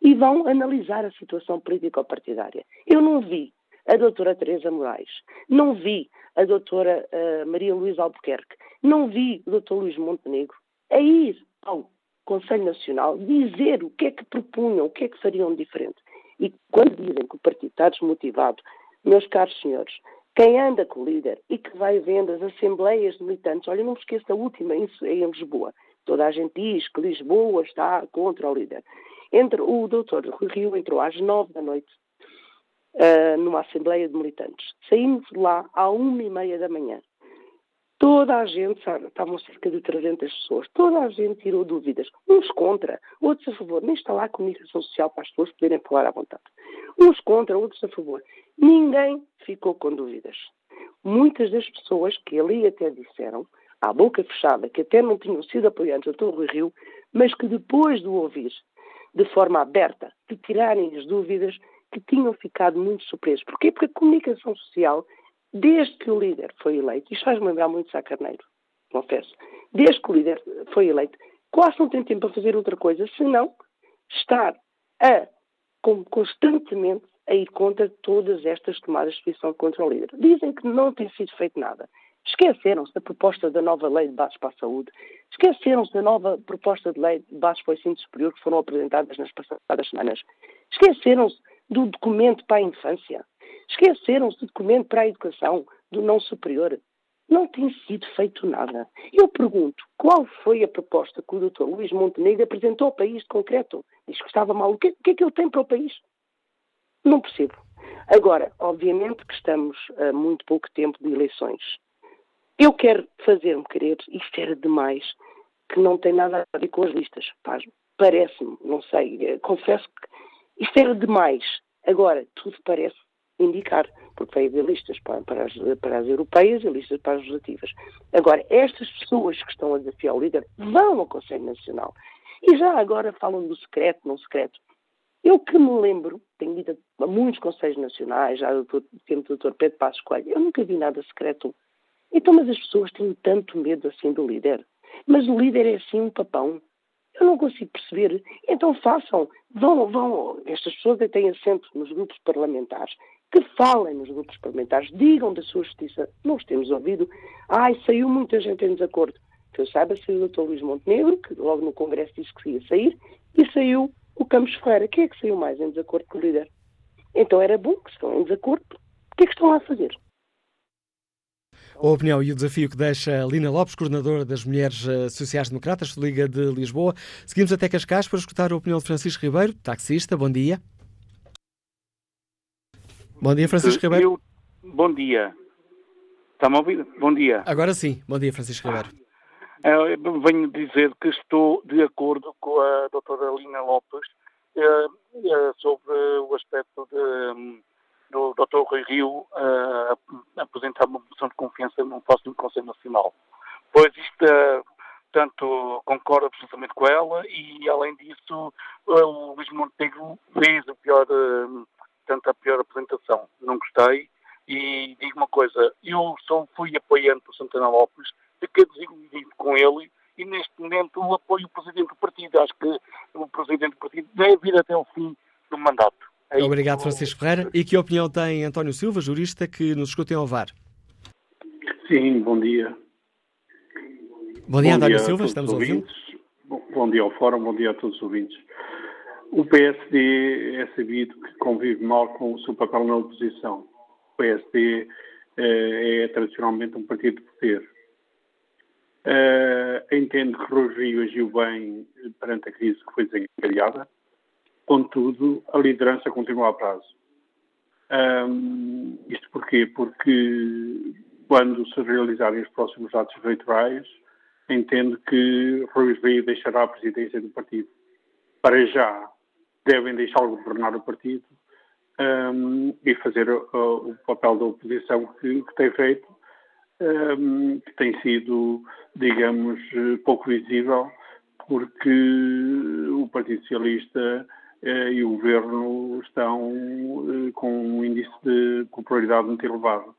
e vão analisar a situação político-partidária. Eu não vi a doutora Teresa Moraes, não vi a doutora uh, Maria Luísa Albuquerque, não vi o doutor Luís Montenegro a ir ao Conselho Nacional dizer o que é que propunham, o que é que fariam diferente. E quando dizem que o partido está desmotivado, meus caros senhores, quem anda com o líder e que vai vendo as assembleias de militantes, olha, não me esqueça a última em, em Lisboa, Toda a gente diz que Lisboa está contra o líder. Entre, o doutor Rui Rio entrou às nove da noite uh, numa assembleia de militantes. Saímos de lá à uma e meia da manhã. Toda a gente, sabe, estavam cerca de 300 pessoas, toda a gente tirou dúvidas. Uns contra, outros a favor. Nem está lá a comunicação social para as pessoas poderem falar à vontade. Uns contra, outros a favor. Ninguém ficou com dúvidas. Muitas das pessoas que ali até disseram à boca fechada, que até não tinham sido apoiantes do Rui Rio, mas que depois de ouvir de forma aberta, de tirarem as dúvidas, que tinham ficado muito surpresos. Porquê? Porque a comunicação social, desde que o líder foi eleito, isto faz-me lembrar muito Sá Carneiro, confesso, desde que o líder foi eleito, quase não tem tempo para fazer outra coisa, senão estar a, constantemente a ir contra todas estas tomadas de posição contra o líder. Dizem que não tem sido feito nada. Esqueceram-se da proposta da nova lei de bases para a saúde, esqueceram-se da nova proposta de lei de bases para o ensino superior que foram apresentadas nas passadas semanas, esqueceram-se do documento para a infância, esqueceram-se do documento para a educação, do não superior. Não tem sido feito nada. Eu pergunto, qual foi a proposta que o Dr. Luís Montenegro apresentou ao país de concreto? Diz que estava mal. O que, o que é que ele tem para o país? Não percebo. Agora, obviamente que estamos a muito pouco tempo de eleições. Eu quero fazer-me querer, isto era demais, que não tem nada a ver com as listas. Parece-me, não sei, eh, confesso que isto era demais. Agora, tudo parece indicar, porque vai haver listas para, para, as, para as europeias e listas para as legislativas. Agora, estas pessoas que estão a desafiar o líder vão ao Conselho Nacional. E já agora falam do secreto, não secreto. Eu que me lembro, tenho ido a muitos Conselhos Nacionais, já do tempo do Dr. Pedro Passos Coelho, eu nunca vi nada secreto então, mas as pessoas têm tanto medo assim do líder. Mas o líder é assim um papão. Eu não consigo perceber. Então façam. Vão, vão. Estas pessoas têm assento nos grupos parlamentares. Que falem nos grupos parlamentares. Digam da sua justiça. Os temos ouvido. Ai, saiu muita gente em desacordo. Que eu saiba, saiu o Dr. Luís Montenegro, que logo no Congresso disse que ia sair, e saiu o Campos Ferreira. Quem é que saiu mais em desacordo com o líder? Então era bom que estão em desacordo. O que é que estão lá a fazer? A opinião e o desafio que deixa Lina Lopes, coordenadora das Mulheres eh, Sociais-Democratas Liga de Lisboa. Seguimos até Cascais para escutar a opinião de Francisco Ribeiro, taxista. Bom dia. Bom dia, Francisco Ribeiro. Eu, bom dia. Está-me a ouvir? Bom dia. Agora sim. Bom dia, Francisco Ribeiro. Eu venho dizer que estou de acordo com a doutora Lina Lopes eh, eh, sobre o aspecto de hum, do Dr. Rui Rio apresentar uma moção de confiança no próximo Conselho Nacional. Pois isto, portanto, concordo absolutamente com ela e, além disso, o Luís Montenegro fez a pior, portanto, a pior apresentação. Não gostei e digo uma coisa, eu só fui apoiante do Santana Lopes, fiquei desiludido com ele e neste momento apoio o Presidente do Partido. Acho que o Presidente do Partido deve ir até o fim do mandato. É Obrigado, Francisco Ferreira. E que opinião tem António Silva, jurista, que nos escuta em Ovar? Sim, bom dia. Bom dia, bom António dia Silva, estamos ouvindo. Bom, bom dia ao Fórum, bom dia a todos os ouvintes. O PSD é sabido que convive mal com o seu papel na oposição. O PSD eh, é tradicionalmente um partido de poder. Uh, entendo que Rui Rio agiu bem perante a crise que foi desencadeada Contudo, a liderança continua a prazo. Um, isto porquê? Porque quando se realizarem os próximos atos eleitorais, entendo que Rui Rio deixará a presidência do partido. Para já, devem deixá-lo governar o partido um, e fazer uh, o papel da oposição que, que tem feito, um, que tem sido, digamos, pouco visível, porque o Partido Socialista eh, e o governo estão eh, com um índice de popularidade muito elevado.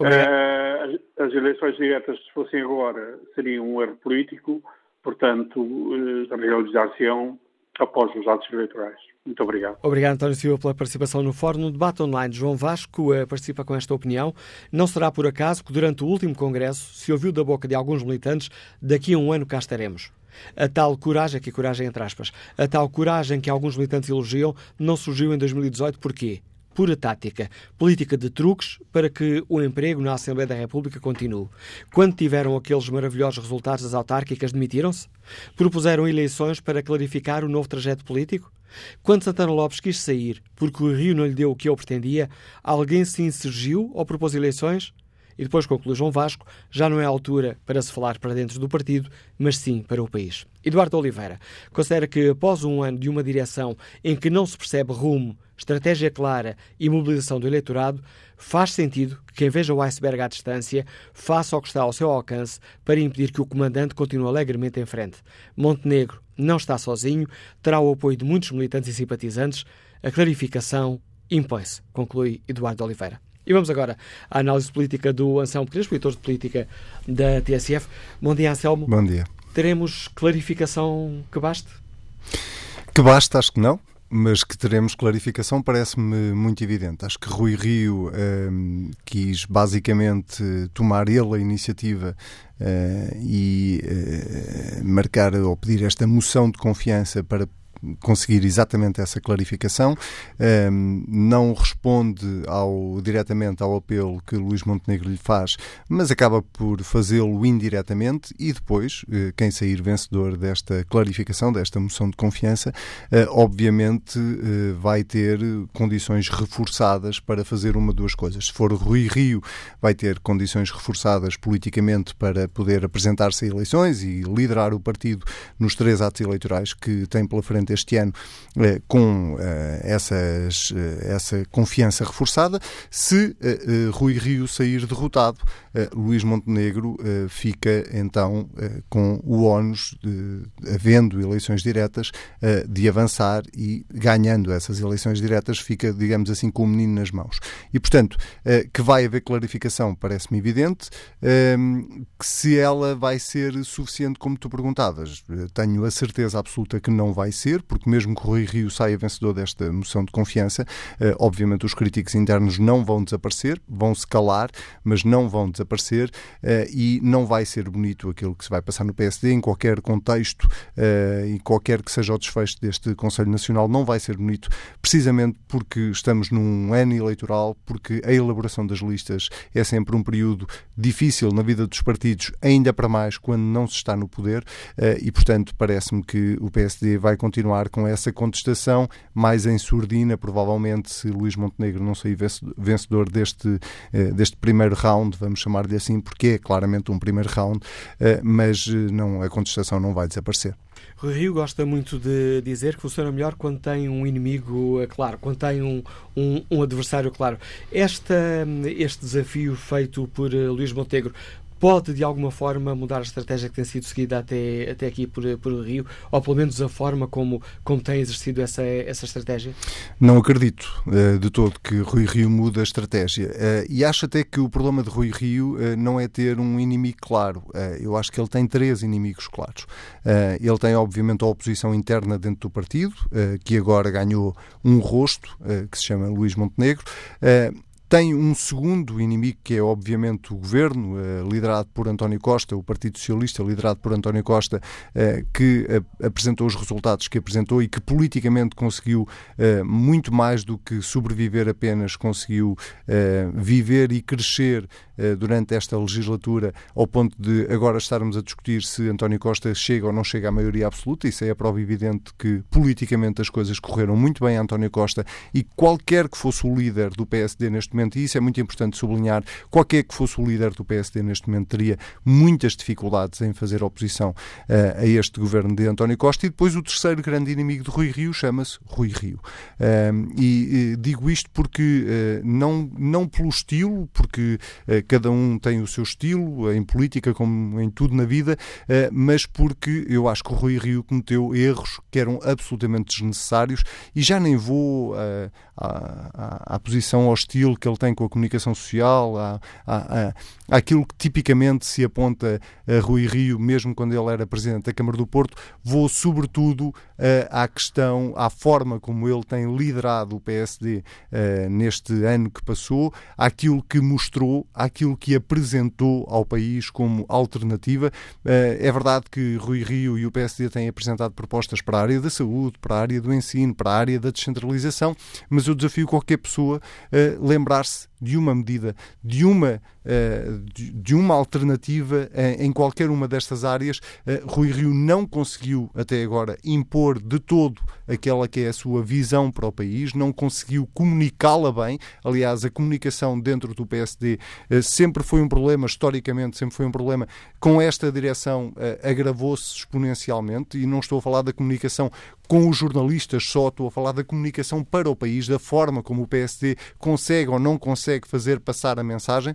Uh, as, eleições diretas, se fossem agora, seriam um erro político, portanto, uh, realizar-se-ão após os atos eleitorais. Muito obrigado. Obrigado, António Silva, pela participação no fórum. No debate online, João Vasco uh, participa com esta opinião. Não será por acaso que durante o último congresso se ouviu da boca de alguns militantes daqui a um ano cá estaremos. A tal coragem, aqui coragem entre aspas, a tal coragem que alguns militantes elogiam não surgiu em 2018 porquê? Pura tática, política de truques para que o emprego na Assembleia da República continue. Quando tiveram aqueles maravilhosos resultados das autárquicas, demitiram-se? Propuseram eleições para clarificar o novo trajeto político? Quando Santana Lopes quis sair porque o Rio não lhe deu o que ele pretendia, alguém se insurgiu ou propôs eleições? E depois conclui João Vasco, já não é a altura para se falar para dentro do partido, mas sim para o país. Eduardo Oliveira considera que após um ano de uma direção em que não se percebe rumo, estratégia clara e mobilização do eleitorado, faz sentido que quem veja o iceberg à distância faça o que está ao seu alcance para impedir que o comandante continue alegremente em frente. Montenegro não está sozinho, terá o apoio de muitos militantes e simpatizantes. A clarificação impõe-se, conclui Eduardo Oliveira. E vamos agora à análise política do Anselmo Crespo, editor de política da TSF. Bom dia, Anselmo. Bom dia. Teremos clarificação que baste? Que baste, acho que não mas que teremos clarificação parece-me muito evidente. Acho que Rui Rio um, quis basicamente tomar ele a iniciativa uh, e uh, marcar ou pedir esta moção de confiança para conseguir exatamente essa clarificação. Um, não responde ao, diretamente ao apelo que Luís Montenegro lhe faz, mas acaba por fazê-lo indiretamente e depois, uh, quem sair vencedor desta clarificação, desta moção de confiança, uh, obviamente uh, vai ter condições reforçadas para fazer uma duas coisas. Se for Rui Rio, vai ter condições reforçadas politicamente para poder apresentar-se a eleições e liderar o partido nos três atos eleitorais que tem pela frente este ano com essas, essa confiança reforçada. Se Rui Rio sair derrotado, Luís Montenegro fica então com o ónus, havendo eleições diretas, de avançar e ganhando essas eleições diretas, fica, digamos assim, com o menino nas mãos. E, portanto, que vai haver clarificação parece-me evidente. Que se ela vai ser suficiente, como tu perguntavas, tenho a certeza absoluta que não vai ser, porque mesmo que Rui Rio saia vencedor desta moção de confiança, obviamente os críticos internos não vão desaparecer, vão se calar, mas não vão desaparecer e não vai ser bonito aquilo que se vai passar no PSD em qualquer contexto e qualquer que seja o desfecho deste Conselho Nacional, não vai ser bonito, precisamente porque estamos num ano eleitoral, porque a elaboração das listas é sempre um período difícil na vida dos partidos, ainda para mais quando não se está no poder, eh, e portanto parece-me que o PSD vai continuar com essa contestação, mais em surdina, provavelmente, se Luís Montenegro não sair vencedor deste, eh, deste primeiro round, vamos chamar-lhe assim, porque é claramente um primeiro round, eh, mas não, a contestação não vai desaparecer. Rui Rio gosta muito de dizer que funciona melhor quando tem um inimigo claro, quando tem um, um, um adversário claro. Esta, este desafio feito por Luís Montenegro pode de alguma forma mudar a estratégia que tem sido seguida até, até aqui por, por Rio, ou pelo menos a forma como, como tem exercido essa, essa estratégia? Não acredito uh, de todo que Rui Rio mude a estratégia. Uh, e acho até que o problema de Rui Rio uh, não é ter um inimigo claro. eu acho que ele tem três inimigos claros. ele tem, obviamente, a oposição interna dentro do partido, que agora ganhou um rosto, que se chama Luís Montenegro tem um segundo inimigo que é, obviamente, o governo, eh, liderado por António Costa, o Partido Socialista, liderado por António Costa, eh, que eh, apresentou os resultados que apresentou e que politicamente conseguiu muito mais do que sobreviver apenas, conseguiu viver e crescer durante esta legislatura, ao ponto de agora estarmos a discutir se António Costa chega ou não chega à maioria absoluta. Isso é a prova evidente que politicamente as coisas correram muito bem a António Costa e qualquer que fosse o líder do PSD neste momento, e isso é muito importante sublinhar, qualquer que fosse o líder do PSD neste momento teria muitas dificuldades em fazer oposição uh, a este governo de António Costa. E depois o terceiro grande inimigo de Rui Rio chama-se Rui Rio. Uh, e, digo isto porque uh, não, não pelo estilo, porque cada um tem o seu estilo, em política como em tudo na vida, mas porque eu acho que o Rui Rio cometeu erros que eram absolutamente desnecessários e já nem vou à, à, à posição hostil que ele tem com a comunicação social, à, à, àquilo que tipicamente se aponta a Rui Rio, mesmo quando ele era Presidente da Câmara do Porto, vou sobretudo à questão, à forma como ele tem liderado o PSD eh, neste ano que passou, àquilo que mostrou, àquilo que apresentou ao país como alternativa. Uh, é verdade que Rui Rio e o PSD têm apresentado propostas para a área da saúde, para a área do ensino, para a área da descentralização, mas eu desafio qualquer pessoa a lembrar-se de uma medida, de uma, uh, de, uma alternativa uh, em qualquer uma destas áreas. Uh, Rui Rio não conseguiu até agora impor de todo aquela que é a sua visão para o país, não conseguiu comunicá-la bem. Aliás, a comunicação dentro do PSD sempre foi um problema, historicamente, sempre foi um problema. Com esta direção agravou-se exponencialmente e não estou a falar da comunicação com os jornalistas só, estou a falar da comunicação para o país, da forma como o PSD consegue ou não consegue fazer passar a mensagem.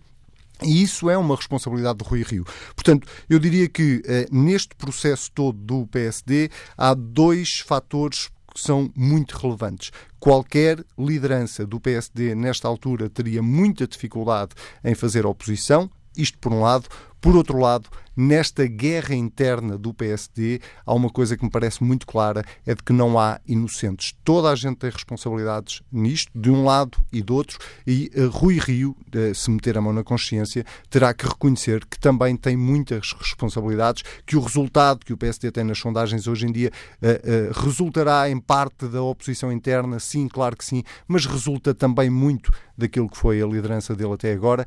E isso é uma responsabilidade do Rui Rio. Portanto, eu diria que eh, neste processo todo do PSD há dois fatores que são muito relevantes. Qualquer liderança do PSD nesta altura teria muita dificuldade em fazer oposição, isto por um lado. Por outro lado, nesta guerra interna do PSD, há uma coisa que me parece muito clara: é de que não há inocentes. Toda a gente tem responsabilidades nisto, de um lado e do outro, e uh, Rui Rio, uh, se meter a mão na consciência, terá que reconhecer que também tem muitas responsabilidades, que o resultado que o PSD tem nas sondagens hoje em dia uh, resultará em parte da oposição interna, sim, claro que sim, mas resulta também muito daquilo que foi a liderança dele até agora,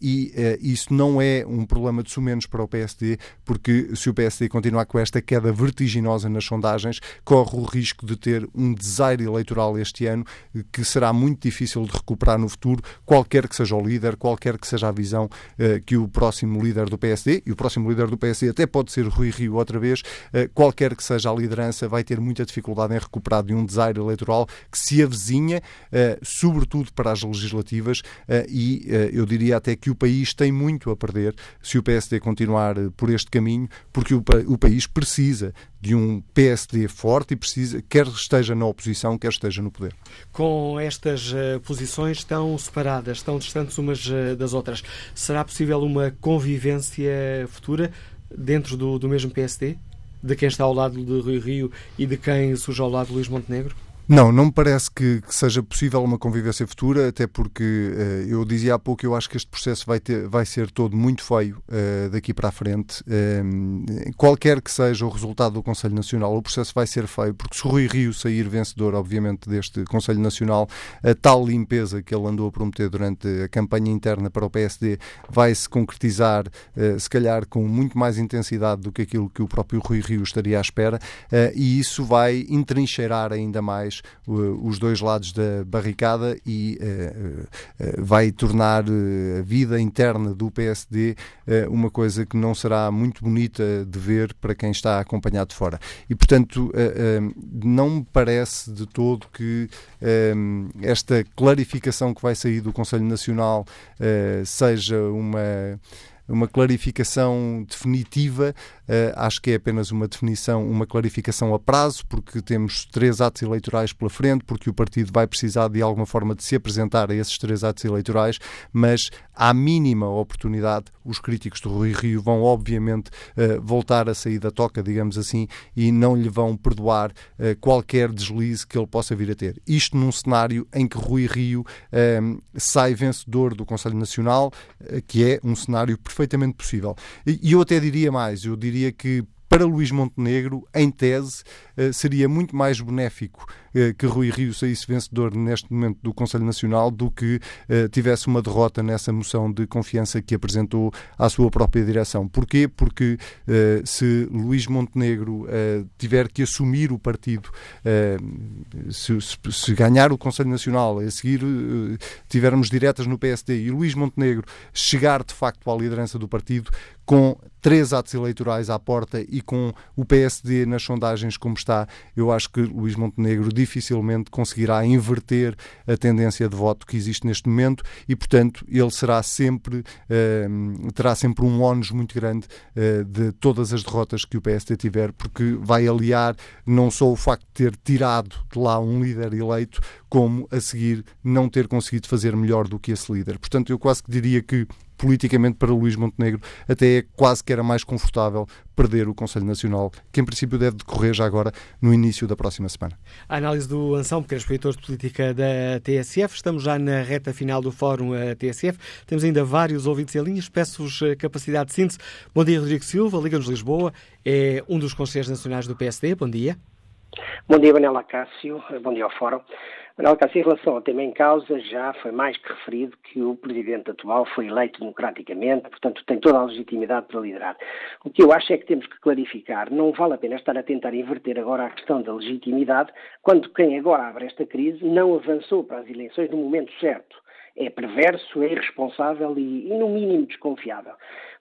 e isso não é um problema forma de sumenos para o PSD, porque se o PSD continuar com esta queda vertiginosa nas sondagens, corre o risco de ter um desaire eleitoral este ano que será muito difícil de recuperar no futuro, qualquer que seja o líder, qualquer que seja a visão uh, que o próximo líder do PSD, e o próximo líder do PSD até pode ser Rui Rio outra vez, uh, qualquer que seja a liderança, vai ter muita dificuldade em recuperar de um desaire eleitoral que se avizinha, uh, sobretudo para as legislativas, e eu diria até que o país tem muito a perder se o PSD continuar por este caminho, porque o, o país precisa de um PSD forte e precisa, quer esteja na oposição, quer esteja no poder. Com estas uh, posições tão separadas, tão distantes umas uh, das outras, será possível uma convivência futura dentro do, do mesmo PSD? De quem está ao lado de Rui Rio e de quem surge ao lado de Luís Montenegro? Não, não me parece que, que, seja possível uma convivência futura, até porque uh, eu dizia há pouco, eu acho que este processo vai, ter, vai ser todo muito feio uh, daqui para a frente. Uh, qualquer que seja o resultado do Conselho Nacional, o processo vai ser feio, porque se o Rui Rio sair vencedor, obviamente, deste Conselho Nacional, a tal limpeza que ele andou a prometer durante a campanha interna para o PSD vai se concretizar, se calhar, com muito mais intensidade do que aquilo que o próprio Rui Rio estaria à espera, e isso vai entrincheirar ainda mais os dois lados da barricada e uh, uh, vai tornar a vida interna do PSD uma coisa que não será muito bonita de ver para quem está acompanhado de fora. E, portanto, não me parece de todo que esta clarificação que vai sair do Conselho Nacional seja uma uma clarificação definitiva acho que é apenas uma definição, uma clarificação a prazo, porque temos três atos eleitorais pela frente, porque o partido vai precisar de alguma forma de se apresentar a esses três atos eleitorais, mas à mínima oportunidade, os críticos do Rui Rio vão obviamente uh, voltar a sair da toca, digamos assim, e não lhe vão perdoar uh, qualquer deslize que ele possa vir a ter. Isto num cenário em que Rui Rio sai vencedor do Conselho Nacional, que é um cenário perfeitamente possível. E eu até diria mais, eu diria diria que para Luís Montenegro, em tese, eh, seria muito mais benéfico eh, que Rui Rio saísse vencedor neste momento do Conselho Nacional do que eh, tivesse uma derrota nessa moção de confiança que apresentou à sua própria direção. Porquê? Porque se Luís Montenegro tiver que assumir o partido, se, ganhar o Conselho Nacional, a seguir tivermos diretas no PSD e Luís Montenegro chegar de facto à liderança do partido, com três atos eleitorais à porta e com o PSD nas sondagens como está, eu acho que Luís Montenegro dificilmente conseguirá inverter a tendência de voto que existe neste momento e, portanto, ele será sempre, uh, terá sempre um ónus muito grande uh, de todas as derrotas que o PSD tiver, porque vai aliar não só o facto de ter tirado de lá um líder eleito, como a seguir não ter conseguido fazer melhor do que esse líder. Portanto, eu quase que diria que politicamente para Luís Montenegro até é quase que era mais confortável perder o Conselho Nacional, que em princípio deve decorrer já agora no início da próxima semana. A análise do Anselmo, que é escritor de política da TSF. Estamos já na reta final do Fórum TSF. Temos ainda vários ouvintes em linhas. Peço-vos capacidade de síntese. Bom dia, Rodrigo Silva, Liga-nos Lisboa. É um dos conselheiros nacionais do PSD. Bom dia. Bom dia, Manela Cássio. Bom dia ao Fórum. Manuel Cássio, em relação ao tema em causa, já foi mais que referido que o presidente atual foi eleito democraticamente, portanto tem toda a legitimidade para liderar. O que eu acho é que temos que clarificar, não vale a pena estar a tentar inverter agora a questão da legitimidade, quando quem agora abre esta crise não avançou para as eleições no momento certo é perverso, é irresponsável e, e no mínimo, desconfiável.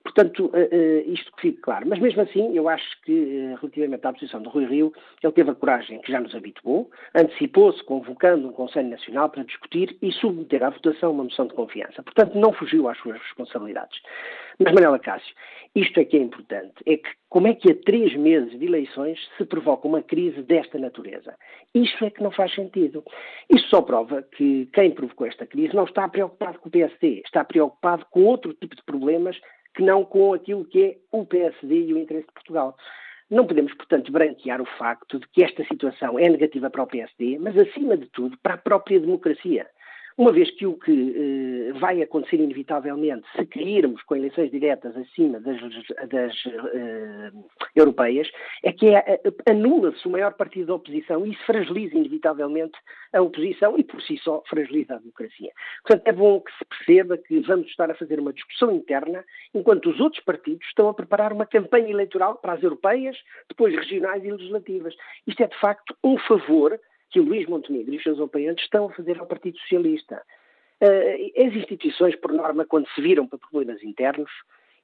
Portanto, uh, uh, isto que fique claro. Mas mesmo assim, eu acho que, uh, relativamente à posição do Rui Rio, ele teve a coragem que já nos habituou, antecipou-se convocando um Conselho Nacional para discutir e submeter à votação uma moção de confiança. Portanto, não fugiu às suas responsabilidades. Mas, Manuela Cássio, isto é que é importante, é que como é que a três meses de eleições se provoca uma crise desta natureza? Isto é que não faz sentido. Isto só prova que quem provocou esta crise não está preocupado com o PSD, está preocupado com outro tipo de problemas que não com aquilo que é o PSD e o interesse de Portugal. Não podemos, portanto, branquear o facto de que esta situação é negativa para o PSD, mas, acima de tudo, para a própria democracia. Uma vez que o que uh, vai acontecer inevitavelmente se cairmos com eleições diretas acima das, das uh, europeias, é que é, anula-se o maior partido da oposição e isso fragiliza inevitavelmente a oposição e por si só fragiliza a democracia. Portanto, é bom que se perceba que vamos estar a fazer uma discussão interna enquanto os outros partidos estão a preparar uma campanha eleitoral para as europeias, depois regionais e legislativas. Isto é, de facto, um favor que o Luís Montenegro e os seus apoiantes estão a fazer ao Partido Socialista. Uh, as instituições, por norma, quando se viram para problemas internos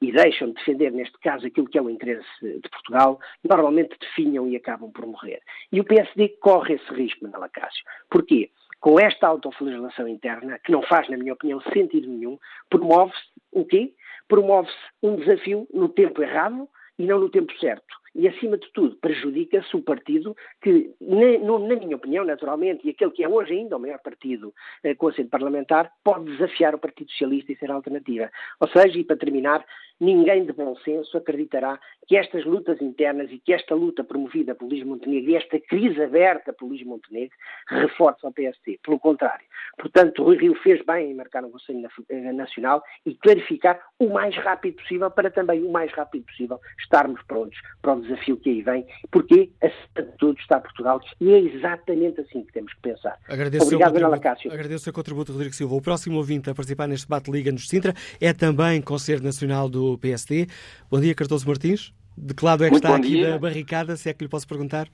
e deixam de defender, neste caso, aquilo que é o interesse de Portugal, normalmente definham e acabam por morrer. E o PSD corre esse risco, Manuela Cássio. Porquê? Com esta autoflagelação interna, que não faz, na minha opinião, sentido nenhum, promove-se o quê? Promove-se um desafio no tempo errado e não no tempo certo e, acima de tudo, prejudica-se o partido que, na, minha opinião, naturalmente, e aquele que é hoje ainda o maior partido eh, com assento parlamentar, pode desafiar o Partido Socialista e ser alternativa. Ou seja, e para terminar, ninguém de bom senso acreditará que estas lutas internas e que esta luta promovida por Luís Montenegro e esta crise aberta por Luís Montenegro reforça o PSD. Pelo contrário. Portanto, Rui Rio fez bem em marcar um Conselho eh, Nacional e clarificar o mais rápido possível para também o mais rápido possível estarmos prontos para o desafio que aí vem, porque acima de tudo está Portugal e é exatamente assim que temos que pensar. Agradeço Obrigado, Ana Cássio. Agradeço o contributo, Rodrigo Silva. O próximo ouvinte a participar neste debate Liga-nos Sintra é também Conselho Nacional do PSD. Bom dia, Cardoso Martins. De que lado é que Muito está aqui dia. da barricada, se é que lhe posso perguntar?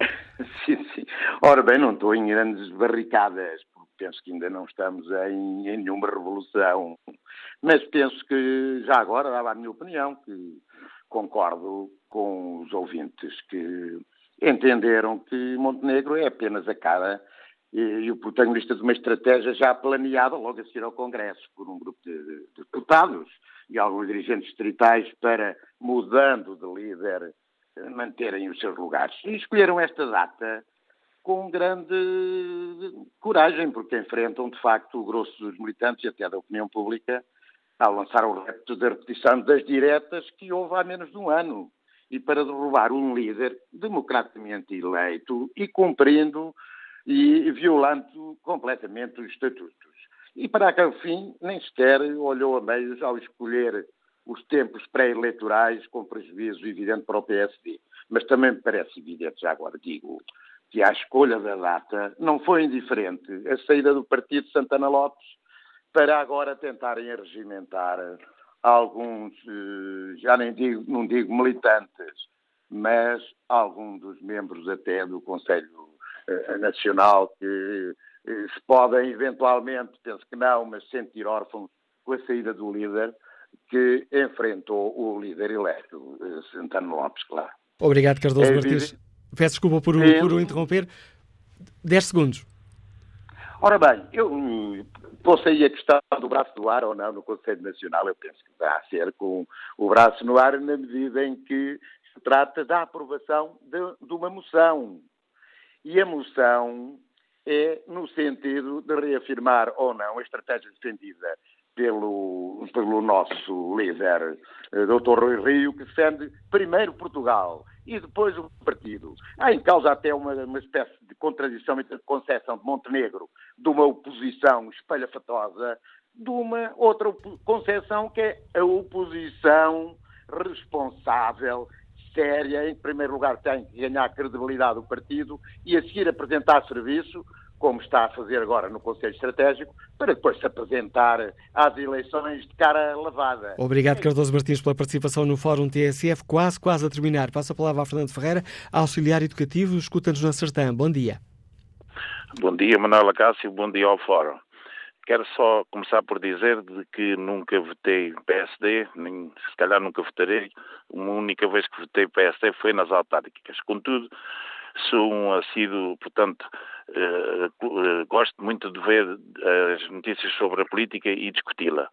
*laughs* sim, sim. Ora bem, não estou em grandes barricadas, porque penso que ainda não estamos em, em nenhuma revolução. Mas penso que, já agora, dava a minha opinião, que concordo com os ouvintes que entenderam que Montenegro é apenas a cara e, o protagonista de uma estratégia já planeada logo a seguir ao Congresso por um grupo de, de deputados e alguns dirigentes distritais para, mudando de líder, manterem os seus lugares. E escolheram esta data com grande coragem, porque enfrentam, de facto, o grosso dos militantes e até da opinião pública ao lançar o repto da repetição das diretas que houve há menos de um ano. E para derrubar um líder democraticamente eleito e cumprindo e violando completamente os estatutos. E para aquele fim, nem sequer olhou a meios ao escolher os tempos pré-eleitorais com prejuízo evidente para o PSD. Mas também me parece evidente, já agora digo, que a escolha da data não foi indiferente a saída do partido Santana Lopes para agora tentarem arregimentar alguns, eh, já nem digo, não digo militantes, mas alguns dos membros até do Conselho Nacional que eh, se podem eventualmente, penso que não, mas sentir órfãos com a saída do líder que enfrentou o líder eleito, eh, Santana Lopes, claro. Obrigado, Cardoso é Martins. Peço desculpa por, o, por o interromper. 10 segundos. Ora bem, eu hum, posso aí a questão do braço no ar ou não no Conselho Nacional, eu penso que vai ser com o braço no ar na medida em que se trata da aprovação de, de uma moção. E a moção é no sentido de reafirmar ou não a estratégia defendida pelo, pelo nosso líder, eh, Dr. Rui Rio, que defende primeiro Portugal e depois o partido. Há em causa até uma, uma espécie de contradição entre a concepção de Montenegro de uma oposição espalhafatosa de uma outra concepção que é a oposição responsável séria, em primeiro lugar tem que ganhar credibilidade do partido e a seguir apresentar serviço, como está a fazer agora no Conselho Estratégico, para depois se apresentar às eleições de cara lavada. Obrigado, Cardoso Martins, pela participação no Fórum TSF. Quase, quase a terminar. Passo a palavra a Fernando Ferreira, auxiliar educativo. Escuta-nos na Sertã. Bom dia. Bom dia, Manuela Cássio. Bom dia ao Fórum. Quero só começar por dizer de que nunca votei PSD, nem se calhar nunca votarei. Uma única vez que votei PSD foi nas autárquicas. Contudo, sou um assíduo, portanto, uh, gosto muito de ver as notícias sobre a política e discuti-la.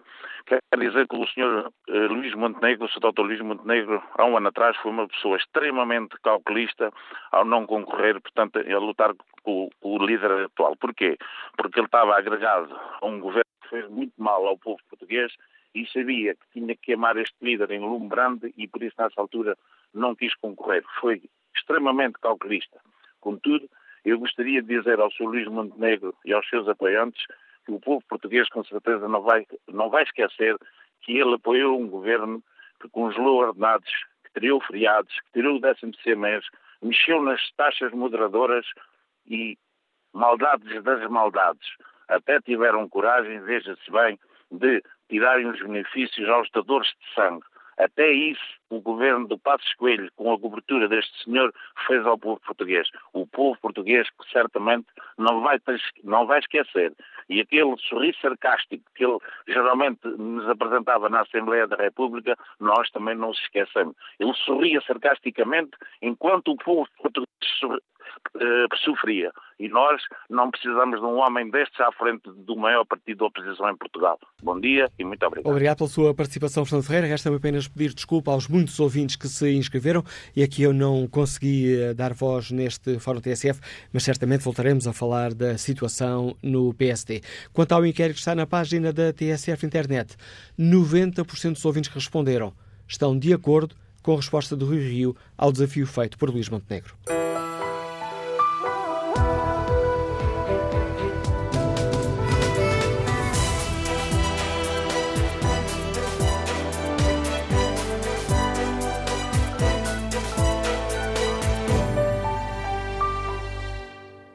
Quero dizer que o senhor Luís Montenegro, o. Dr. Luís Montenegro, há um ano atrás foi uma pessoa extremamente calculista ao não concorrer, portanto, a lutar com o líder atual. Porquê? Porque ele estava agregado a um governo que fez muito mal ao povo português e sabia que tinha que queimar este líder em lume grande e por isso nessa altura não quis concorrer. Foi extremamente calculista. Contudo, eu gostaria de dizer ao Sr. Luís Montenegro e aos seus apoiantes que o povo português com certeza não vai, não vai esquecer que ele apoiou um governo que congelou ordenados, que tirou feriados, que tirou o 13 mês, mexeu nas taxas moderadoras e maldades das maldades. Até tiveram coragem, veja-se bem, de tirarem os benefícios aos dadores de sangue. Até isso, o governo do Passos Coelho, com a cobertura deste senhor, fez ao povo português. O povo português que certamente não vai, não vai esquecer. E aquele sorriso sarcástico que ele geralmente nos apresentava na Assembleia da República, nós também não se esquecemos. Ele sorria sarcasticamente enquanto o povo português uh, sofria. E nós não precisamos de um homem destes à frente do maior partido da oposição em Portugal. Bom dia e muito obrigado. Obrigado pela sua participação, Fernando Ferreira. Resta-me apenas pedir desculpa aos muitos ouvintes que se inscreveram e aqui eu não consegui eh, dar voz neste Fórum TSF, mas certamente voltaremos a falar da situação no PSD. Quanto ao inquérito que está na página da TSF Internet, 90% dos ouvintes que responderam estão de acordo com a resposta do Rio Rio ao desafio feito por Luís Montenegro.